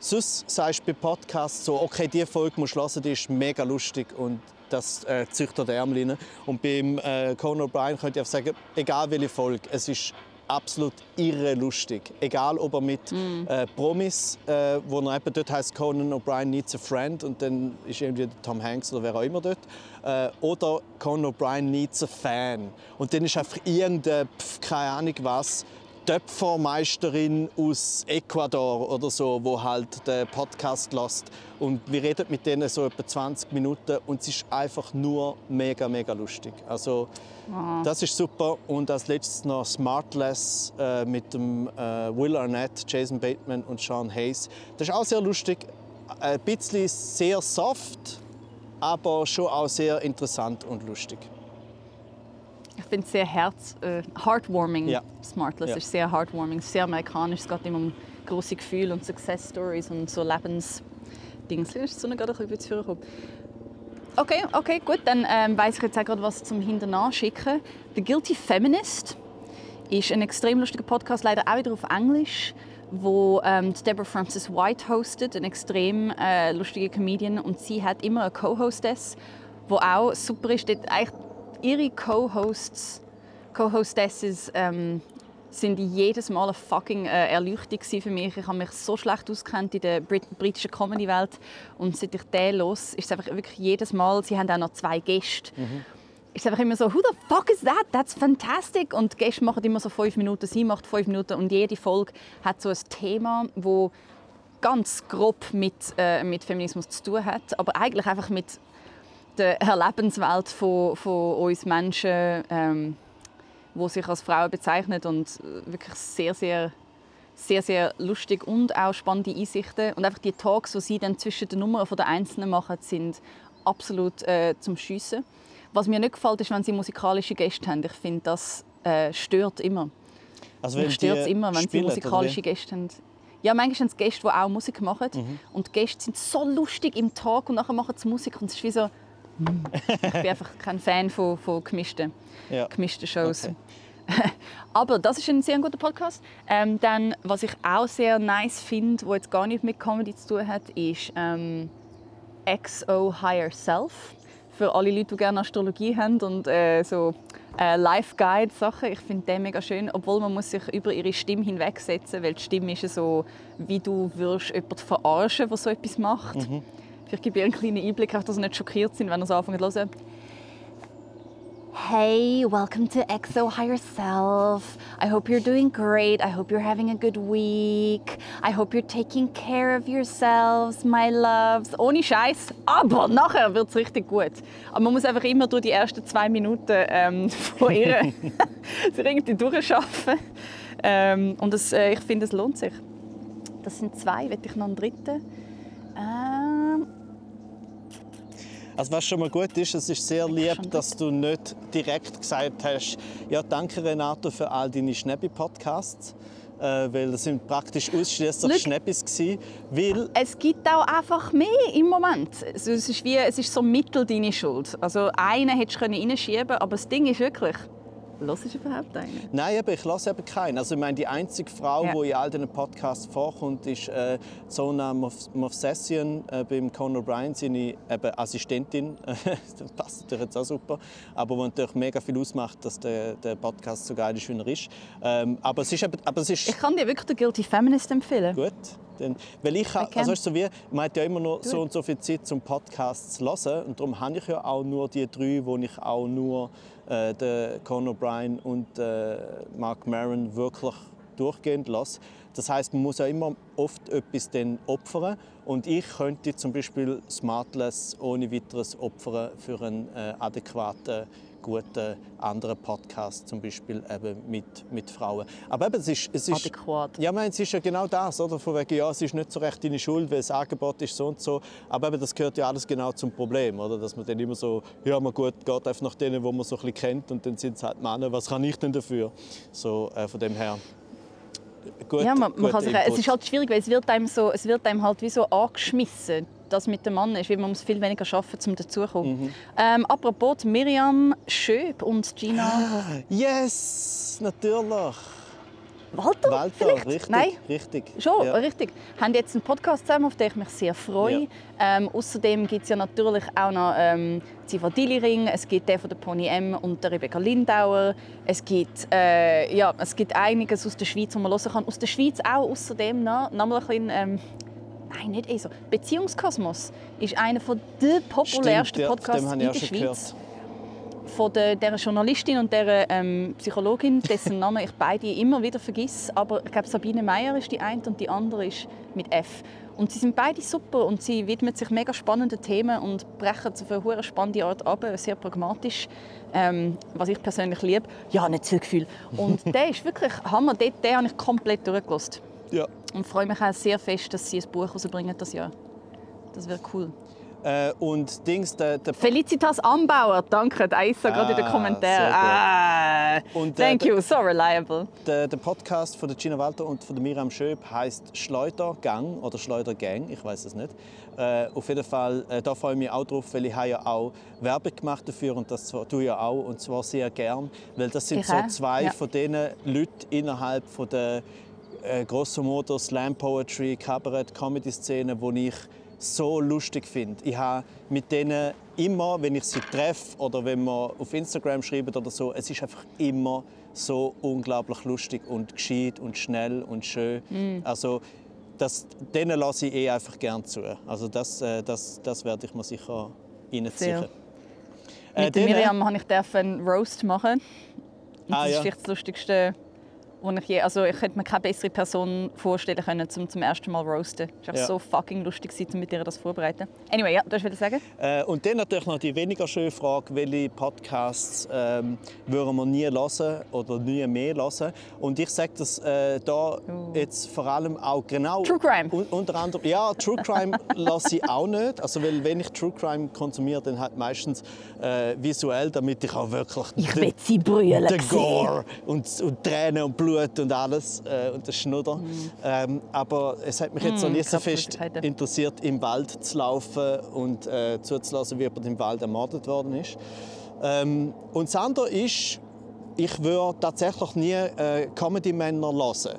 Speaker 2: Sonst sagst du bei Podcasts so, okay, diese Folge musst du hören, die ist mega lustig und das äh, dir den Ärmel rein. Und beim äh, Conan O'Brien könnte ich einfach sagen, egal welche Folge, es ist absolut irre lustig. Egal, ob er mit äh, Promis, äh, wo er eben dort heißt Conan O'Brien needs a friend und dann ist irgendwie Tom Hanks oder wer auch immer dort. Äh, oder Conan O'Brien needs a fan. Und dann ist einfach irgendein, pf, keine Ahnung was, Töpfermeisterin aus Ecuador oder so, wo halt den Podcast lässt und wir reden mit denen so etwa 20 Minuten und es ist einfach nur mega mega lustig. Also das ist super und als letztes noch Smartless äh, mit dem äh, Will Arnett, Jason Bateman und Sean Hayes. Das ist auch sehr lustig, ein bisschen sehr soft, aber schon auch sehr interessant und lustig.
Speaker 1: Ich finde es sehr herz, äh, heartwarming.
Speaker 2: Ja.
Speaker 1: Smartless
Speaker 2: Ja.
Speaker 1: ist sehr heartwarming, sehr amerikanisch. Es geht immer um große Gefühle und Success Stories und so Lebensdings. Ist die Sonne gerade ein bisschen zu früh gekommen? Okay, okay, gut. Dann ähm, weiß ich jetzt auch gerade was zum Hinternach schicken. The Guilty Feminist ist ein extrem lustiger Podcast, leider auch wieder auf Englisch, wo ähm, die Deborah Francis White hostet, eine extrem äh, lustige Comedian und sie hat immer eine Co-Hostess, wo auch super ist. Dort eigentlich ihre Co-Hosts, Co-Hostesses ähm, sind jedes Mal eine fucking äh, Erleuchtung für mich. Ich habe mich so schlecht auskennt in der Brit britischen Comedy-Welt und seit ich den los, ist es einfach wirklich jedes Mal. Sie haben auch noch zwei Gäste. Ist es einfach immer so, who the fuck is that? That's fantastic. Und die Gäste machen immer so fünf Minuten, sie macht fünf Minuten und jede Folge hat so ein Thema, wo ganz grob mit, äh, mit Feminismus zu tun hat, aber eigentlich einfach mit der Lebenswelt von, von uns Menschen, ähm, wo sich als Frauen bezeichnet und äh, wirklich sehr, sehr, sehr, sehr lustig und auch spannende Einsichten. Und einfach die Talks, die sie dann zwischen den Nummern der Einzelnen machen, sind absolut äh, zum Schiessen. Was mir nicht gefällt, ist, wenn sie musikalische Gäste haben. Ich finde, das äh, stört immer.
Speaker 2: Also
Speaker 1: Mich stört immer, wenn sie
Speaker 2: spielen, oder
Speaker 1: musikalische? Gäste haben. Ja, manchmal sind es Gäste, die auch Musik machen.
Speaker 2: Mhm.
Speaker 1: Und die Gäste sind so lustig im Talk und nachher machen sie Musik. Und es ist wie so... ich bin einfach kein Fan von, von gemischten,
Speaker 2: Ja.
Speaker 1: gemischten Shows.
Speaker 2: Okay.
Speaker 1: Aber das ist ein sehr guter Podcast. Ähm, dann, was ich auch sehr nice finde, wo jetzt gar nicht mit Comedy zu tun hat, ist ähm, XO Higher Self. Für alle Leute, die gerne Astrologie haben und äh, so äh, Life Guide Sachen. Ich finde den mega schön, obwohl man muss sich über ihre Stimme hinwegsetzen, weil die Stimme ist ja so, wie du würdest jemanden verarschen, der so etwas macht. Vielleicht gebe ich einen kleinen Einblick, auch, dass sie nicht schockiert sind, wenn sie anfangen zu hören. Hey, welcome to EXO Higher Self. I hope you're doing great. I hope you're having a good week. I hope you're taking care of yourselves, my loves. Ohne Scheiß, aber nachher wird es richtig gut. Aber man muss einfach immer durch die ersten zwei Minuten ähm, von ihr sich irgendwie durchschaffen. Ähm, und das, äh, ich finde, es lohnt sich. Das sind zwei, will ich noch einen dritten. Ähm,
Speaker 2: Also was schon mal gut ist, es ist sehr lieb, dass du nicht direkt gesagt hast, ja danke Renato für all deine Schnäppi-Podcasts, äh, weil das sind praktisch ausschließlich gewesen, weil
Speaker 1: es gibt auch einfach mehr im Moment. Also es ist wie, es ist so mittel deine Schuld. Also einen hättest du können reinschieben aber das Ding ist wirklich, los ist überhaupt einen?
Speaker 2: Nein, eben, ich lasse eben keinen. Also ich meine, die einzige Frau,
Speaker 1: Ja.
Speaker 2: die in all diesen Podcasts vorkommt, ist äh, Zona Mov- Movsesian äh, beim Conor Bryan, seine eben Assistentin. das passt natürlich jetzt auch super. Aber was natürlich mega viel ausmacht, dass der, der Podcast so geil ist, wie er ist. Ähm, aber es ist, eben, aber es ist
Speaker 1: Ich kann dir wirklich den Guilty Feminist empfehlen.
Speaker 2: Gut. Dann, weil ich, ha- also du, so wie, man hat ja immer nur so und so viel Zeit zum Podcast zu hören und darum habe ich ja auch nur die drei, wo ich auch nur äh, den Conor Bryan und äh, Mark Maron wirklich durchgehend lasse. Das heißt, man muss ja immer oft etwas dann opfern und ich könnte zum Beispiel Smartless ohne weiteres opfern für einen äh, adäquaten guten anderen Podcast, zum Beispiel eben mit, mit Frauen. Aber eben, es ist, es ist
Speaker 1: Adäquat.
Speaker 2: ja, ich meine, es ist ja genau das, oder? Von wegen, ja, es ist nicht so recht deine Schuld, weil das Angebot ist so und so. Aber eben, das gehört ja alles genau zum Problem, oder? Dass man dann immer so, ja, man gut, geht einfach nach denen, die man so ein bisschen kennt und dann sind es halt Männer. Was kann ich denn dafür? So, äh, von dem her. Gut,
Speaker 1: Ja, man, man kann sich, es ist halt schwierig, weil es wird einem, so, es wird einem halt wie so angeschmissen, dass mit dem Mann ist, weil man muss viel weniger arbeiten, um dazuzukommen.
Speaker 2: Mhm.
Speaker 1: Ähm, apropos Miriam Schöb und Gina
Speaker 2: Yes, natürlich.
Speaker 1: Walter,
Speaker 2: Walter,
Speaker 1: vielleicht?
Speaker 2: richtig.
Speaker 1: Nein?
Speaker 2: richtig.
Speaker 1: Schon,
Speaker 2: Ja.
Speaker 1: richtig. Wir haben jetzt einen Podcast zusammen, auf den ich mich sehr freue.
Speaker 2: Ja.
Speaker 1: Ähm, außerdem gibt es ja natürlich auch noch ähm, Zivadili Ring, es gibt den von der Pony M und der Rebecca Lindauer. Es gibt, äh, ja, es gibt einiges aus der Schweiz, was man hören kann. Aus der Schweiz auch außerdem noch, noch mal ein bisschen, ähm, Nein, nicht eh so. Beziehungskosmos ist einer der populärsten
Speaker 2: Stimmt,
Speaker 1: Podcasts in der Schweiz von der, der Journalistin und der ähm, Psychologin, dessen Namen ich beide immer wieder vergiss. Aber ich glaube, Sabine Meyer ist die eine und die andere ist mit F. Und sie sind beide super und sie widmen sich mega spannenden Themen und brechen auf eine hure spannende Art ab, sehr pragmatisch, ähm, was ich persönlich liebe. Ja, nicht so Gefühl. Und der ist wirklich Hammer. Den, den habe ich komplett durchgelassen.
Speaker 2: Ja.
Speaker 1: Und freue mich auch sehr fest, dass sie ein Buch rausbringen das Jahr. Das wäre cool.
Speaker 2: Äh, und Dings, der, der
Speaker 1: Felicitas Anbauer, danke, da ist er gerade in den
Speaker 2: Ah,
Speaker 1: Kommentaren. Ah,
Speaker 2: Und, äh,
Speaker 1: thank you, so reliable.
Speaker 2: Der, der Podcast von der Gina Walter und von der Miriam Schöb heißt Schleudergang oder Schleudergang, ich weiß es nicht. Äh, auf jeden Fall, äh, da freue ich mich auch drauf, weil ich habe ja auch Werbung gemacht dafür und das tue ich ja auch und zwar sehr gern, weil das sind
Speaker 1: Ich
Speaker 2: so zwei
Speaker 1: ja.
Speaker 2: von diesen Leuten innerhalb von der äh, grosso modo Slam Poetry, Kabarett, Comedy Szene, die ich so lustig finde. Ich habe mit denen immer, wenn ich sie treffe oder wenn wir auf Instagram schreiben oder so, es ist einfach immer so unglaublich lustig und gescheit und schnell und schön.
Speaker 1: Mm.
Speaker 2: Also das, denen lasse ich eh einfach gern zu. Also das, äh, das, das werde ich mir sicher reinziehen.
Speaker 1: Sehr. Mit
Speaker 2: denen-
Speaker 1: Miriam habe ich einen Roast machen. Und
Speaker 2: Ah,
Speaker 1: das ist
Speaker 2: ja.
Speaker 1: vielleicht das Lustigste, was ich je... Also ich hätte mir keine bessere Person vorstellen können, zum zum ersten Mal roasten. Es war
Speaker 2: Ja.
Speaker 1: so fucking lustig, gewesen, um mit ihr das vorzubereiten. Anyway, ja, du hast wieder sagen?
Speaker 2: Äh, und dann natürlich noch die weniger schöne Frage, welche Podcasts ähm, würden wir nie hören oder nie mehr hören. Und ich sage das äh, da jetzt vor allem auch genau...
Speaker 1: True Crime.
Speaker 2: Un unter anderem, ja, True Crime lasse ich auch nicht. Also, weil wenn ich True Crime konsumiere, dann halt meistens äh, visuell, damit ich auch wirklich...
Speaker 1: Ich
Speaker 2: den-
Speaker 1: will sie brüllen.
Speaker 2: Gore und, und Tränen und Blut und alles äh, und der Schnudder. Ähm, aber es hat mich jetzt noch
Speaker 1: Mm,
Speaker 2: nie so fest interessiert, im Wald zu laufen und äh, zuzulassen, wie jemand im Wald ermordet worden ist. Ähm, und das andere ist, ich würde tatsächlich nie äh, Comedy-Männer hören.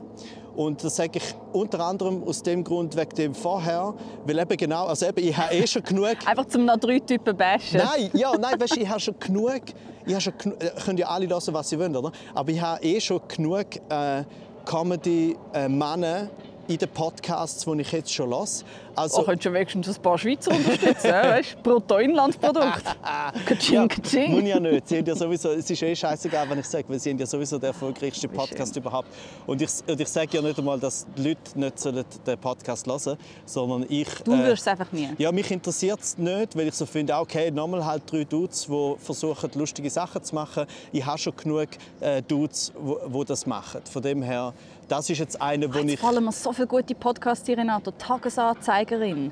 Speaker 2: Und das sage ich unter anderem aus dem Grund, wegen dem vorher, weil eben genau, also eben, ich habe eh schon genug
Speaker 1: Einfach zum noch drei Typen bashen.
Speaker 2: Nein, ja, nein, weißt, du, ich habe schon genug. Ich habe schon genu äh, können ja alle hören, was sie wollen, oder? Aber ich habe eh schon genug äh, Comedy-Männer in den Podcasts, die ich jetzt schon lasse. Also,
Speaker 1: Oh, könntest du wenigstens ein paar Schweizer unterstützen, ja, weißt? Bruttoinlandsprodukt. Kaching,
Speaker 2: ja,
Speaker 1: kaching.
Speaker 2: muss ich ja nicht. Sie haben ja sowieso, es ist eh scheißegal, wenn ich sage, weil sie haben ja sowieso den erfolgreichsten Podcast überhaupt. Und ich, und ich sage ja nicht einmal, dass die Leute nicht sollen den Podcast hören sollen, sondern ich...
Speaker 1: Du
Speaker 2: äh,
Speaker 1: wirst es einfach nie.
Speaker 2: Ja, mich interessiert es nicht, weil ich so finde, ah, okay, nochmal halt drei Dudes, die versuchen, lustige Sachen zu machen. Ich habe schon genug äh, Dudes, die das machen. Von dem her, das ist jetzt einer, wo
Speaker 1: Jetzt
Speaker 2: ich...
Speaker 1: fallen mir so viele gute Podcasts hier, Renato. Tagesanzeigerin.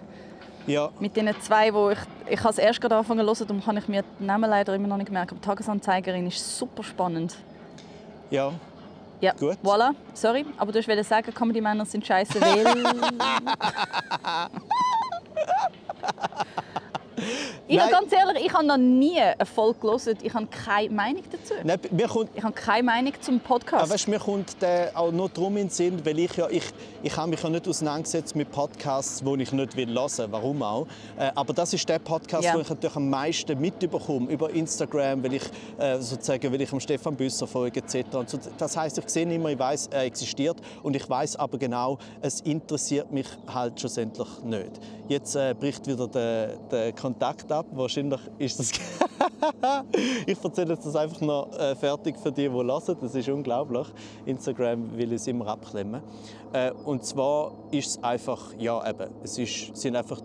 Speaker 2: Ja,
Speaker 1: Mit diesen zwei, wo ich, ich habe es erst gerade angefangen zu hören, darum kann ich mir die Namen leider immer noch nicht merken. Aber Tagesanzeigerin ist super spannend.
Speaker 2: ja.
Speaker 1: Ja,
Speaker 2: Gut.
Speaker 1: voilà. Sorry, aber du wolltest sagen, Comedy-Männer sind scheiße, weil... ich habe ganz ehrlich, ich habe noch nie eine Folge gelesen. Ich habe keine Meinung dazu.
Speaker 2: Nein, mir kommt,
Speaker 1: Ich habe keine Meinung zum Podcast.
Speaker 2: weißt, mir kommt der auch nur darum in den Sinn, weil ich ja, ich, ich habe mich ja nicht auseinandergesetzt mit Podcasts, die ich nicht will hören warum auch. Äh, aber das ist der Podcast,
Speaker 1: Ja.
Speaker 2: wo ich natürlich am meisten mitbekomme, über Instagram, weil ich, äh, sozusagen, weil ich Stefan Büsser folge etc. Und das heißt, ich sehe ihn immer, ich weiß, er existiert und ich weiß aber genau, es interessiert mich halt schlussendlich nicht. Jetzt äh, bricht wieder der, der Kontakt ab. Wahrscheinlich ist das ich erzähle jetzt das einfach noch äh, fertig für die, die hören. Das ist unglaublich. Instagram will es immer abklemmen. Äh, und zwar ist es einfach, ja eben, es ist, sind einfach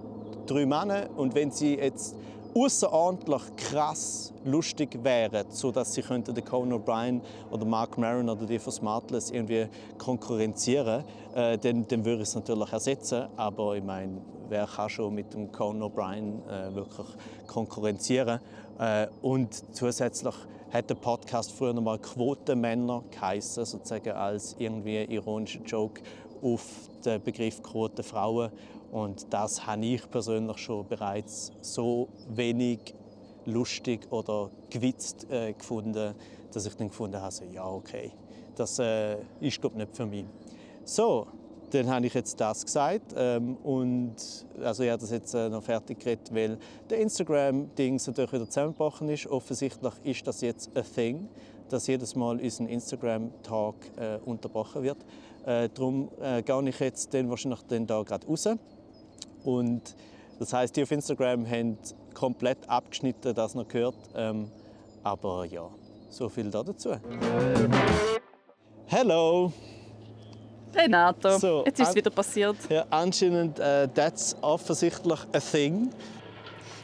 Speaker 2: drei Männer und wenn sie jetzt außerordentlich krass lustig wären, sodass sie könnten den Conan O'Brien oder Mark Maron oder die von Smartless irgendwie konkurrenzieren, äh, dann, dann würde ich es natürlich ersetzen. Aber ich meine, wer kann schon mit dem Conan O'Brien äh, wirklich konkurrenzieren? Äh, und zusätzlich hat der Podcast früher noch mal Quotenmänner geheißen, sozusagen als irgendwie ironischer Joke auf den Begriff Quotenfrauen. Und das habe ich persönlich schon bereits so wenig lustig oder gewitzt äh, gefunden, dass ich dann gefunden habe, so, ja okay, das äh, ist glaube nicht für mich. So, dann habe ich jetzt das gesagt ähm, und also ich habe das jetzt äh, noch fertig geredet, weil der Instagram-Ding natürlich wieder zusammengebrochen ist. Offensichtlich ist das jetzt a thing, dass jedes Mal unser Instagram-Talk äh, unterbrochen wird. Äh, darum äh, gehe ich jetzt dann wahrscheinlich dann da gerade raus. Und das heißt, die auf Instagram haben komplett abgeschnitten, das noch gehört. Ähm, aber ja, so viel da dazu. Hello!
Speaker 1: Renato,
Speaker 2: So,
Speaker 1: jetzt ist es wieder passiert.
Speaker 2: Ja, anscheinend, äh, that's offensichtlich a thing.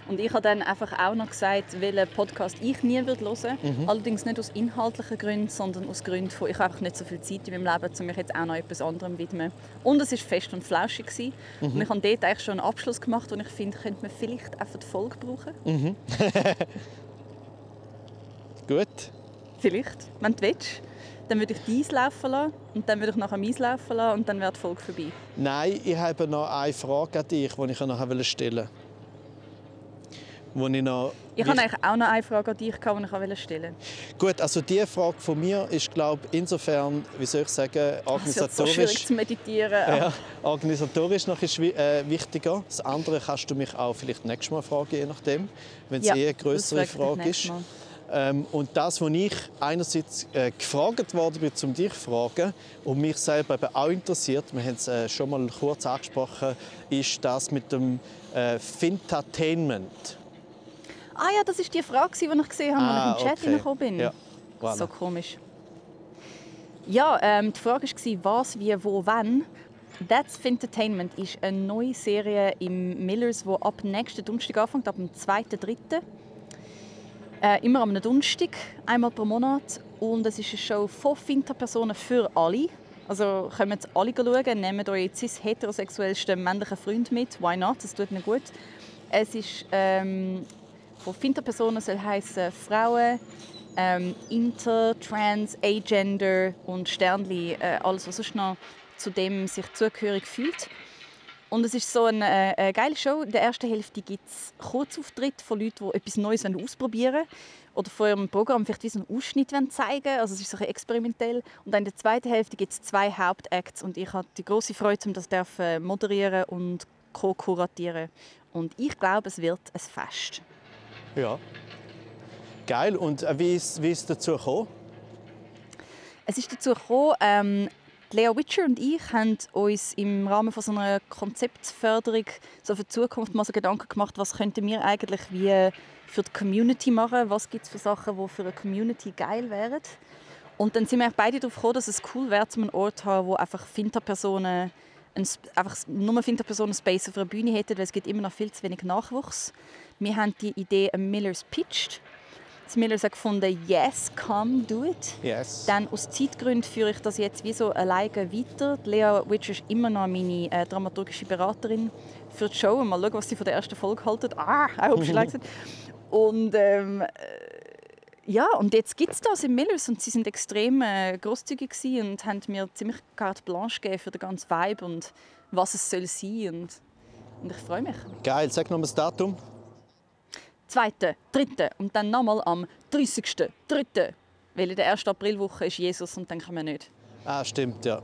Speaker 1: Und ich habe dann einfach auch noch gesagt, welchen Podcast ich nie würde hören
Speaker 2: Mhm.
Speaker 1: Allerdings nicht aus inhaltlichen Gründen, sondern aus Gründen von, ich habe einfach nicht so viel Zeit in meinem Leben, um mich jetzt auch noch etwas anderem zu widmen. Und es war fest und flauschig. gewesen.
Speaker 2: Mhm.
Speaker 1: Und ich habe dort eigentlich schon einen Abschluss gemacht, und ich finde, könnte man vielleicht einfach die Folge brauchen.
Speaker 2: Mhm. Gut.
Speaker 1: Vielleicht, wenn du willst. Dann würde ich dies laufen lassen und dann würde ich nachher meins laufen lassen und dann wäre die Folge vorbei.
Speaker 2: Nein, ich habe noch eine Frage an dich, die ich noch stellen wollte. Wo ich noch
Speaker 1: Ich habe eigentlich auch noch eine Frage an dich, die ich stellen wollte.
Speaker 2: Gut, also die Frage von mir ist, glaube ich, insofern, wie soll ich sagen,
Speaker 1: Es ist so
Speaker 2: organisatorisch,
Speaker 1: zu meditieren.
Speaker 2: ja, organisatorisch noch ist, äh, wichtiger. Das andere kannst du mich auch vielleicht nächstes Mal fragen, je nachdem, wenn es
Speaker 1: Ja,
Speaker 2: eh eine größere
Speaker 1: frage
Speaker 2: ist.
Speaker 1: Mal.
Speaker 2: Ähm, und das, was ich einerseits äh, gefragt worden bin, um dich zu fragen und mich selber eben auch interessiert, wir haben es äh, schon mal kurz angesprochen, ist das mit dem äh, Fintertainment.
Speaker 1: Ah ja, das war die Frage, die ich gesehen habe,
Speaker 2: Ah,
Speaker 1: als ich im Chat
Speaker 2: okay.
Speaker 1: bin.
Speaker 2: Ja, voilà.
Speaker 1: So komisch. Ja, ähm, die Frage war, was, wie, wo, wann. That's Entertainment ist eine neue Serie im Millers, die ab nächsten Donnerstag anfängt, ab dem 2.3. Äh, immer am Donnerstag, einmal pro Monat. Und es ist eine Show von Finterpersonen für alle. Also kommen jetzt alle schauen, nehmt euren cis-heterosexuellsten männlichen Freund mit. Why not? Das tut ihnen gut. Es ist ähm, von Finterpersonen soll heißen Frauen, ähm, Inter, Trans, Agender und Sternli, äh, alles was sonst noch zu dem sich zugehörig fühlt. Und es ist so eine, äh, eine geile Show. In der ersten Hälfte gibt es Kurzauftritte von Leuten, die etwas Neues ausprobieren wollen. Oder von ihrem Programm vielleicht wie so einen Ausschnitt wollen zeigen Also es ist so ein experimentell. Und dann in der zweiten Hälfte gibt es zwei Hauptacts. Und ich habe die große Freude, um das dürfen moderieren und co-kuratieren. Und ich glaube, es wird ein Fest.
Speaker 2: Ja. Geil. Und äh, wie ist, wie ist dazu gekommen?
Speaker 1: Es ist dazu gekommen, ähm, Lea Witcher und ich haben uns im Rahmen von so einer Konzeptförderung so für die Zukunft mal so Gedanken gemacht, was könnten wir eigentlich wie für die Community machen, was gibt es für Sachen, die für eine Community geil wären. Und dann sind wir beide darauf gekommen, dass es cool wäre, einen Ort zu haben, wo einfach Finterpersonen einfach nur Finterpersonen Space auf einer Bühne hätten, weil es gibt immer noch viel zu wenig Nachwuchs. Wir haben die Idee Millers pitched Miller hat gefunden, yes, come, do it.
Speaker 2: Yes.
Speaker 1: Dann aus Zeitgründen führe ich das jetzt wie so alleine weiter. Lea Witcher ist immer noch meine äh, dramaturgische Beraterin für die Show. Mal schauen, was sie von der ersten Folge halten. Ah, I hope she likes it. Und ähm, äh, ja, und jetzt gibt es das in Millers und sie sind extrem äh, großzügig und haben mir ziemlich carte blanche gegeben für den ganzen Vibe und was es soll sein und, und ich freue mich.
Speaker 2: Geil, sag noch mal das Datum.
Speaker 1: 2., 3. und dann nochmal am 30. 3. Weil in der 1. Aprilwoche ist Jesus und dann kann man nicht.
Speaker 2: Ah, stimmt, ja.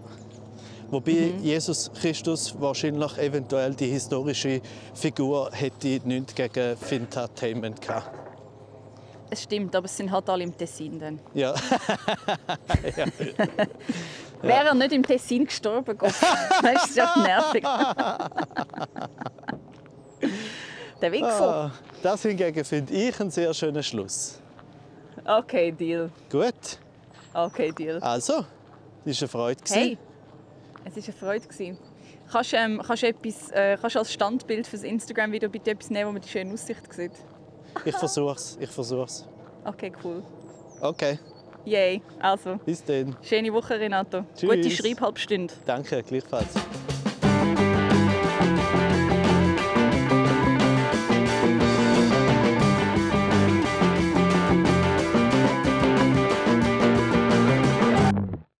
Speaker 2: Wobei mhm. Jesus Christus wahrscheinlich eventuell die historische Figur hätte nichts gegen Fintertainment gehabt.
Speaker 1: Es stimmt, aber es sind halt alle im Tessin dann.
Speaker 2: Ja.
Speaker 1: ja. Wäre er nicht im Tessin gestorben, Gott, dann ist es ja nervig. Der Wichser. Ah,
Speaker 2: das hingegen finde ich einen sehr schönen Schluss.
Speaker 1: Okay, Deal.
Speaker 2: Gut.
Speaker 1: Okay, Deal.
Speaker 2: Also, es war eine Freude.
Speaker 1: Hey, es war eine Freude. Kannst du ähm, kannst etwas, äh, kannst als Standbild für das Instagram-Video bitte etwas nehmen, wo man die schöne Aussicht sieht?
Speaker 2: Ich versuch's, ich versuch's.
Speaker 1: Okay, cool.
Speaker 2: Okay.
Speaker 1: Yay, also.
Speaker 2: Bis dann.
Speaker 1: Schöne Woche, Renato.
Speaker 2: Tschüss.
Speaker 1: Gute Schreibhalbstunde.
Speaker 2: Danke, gleichfalls.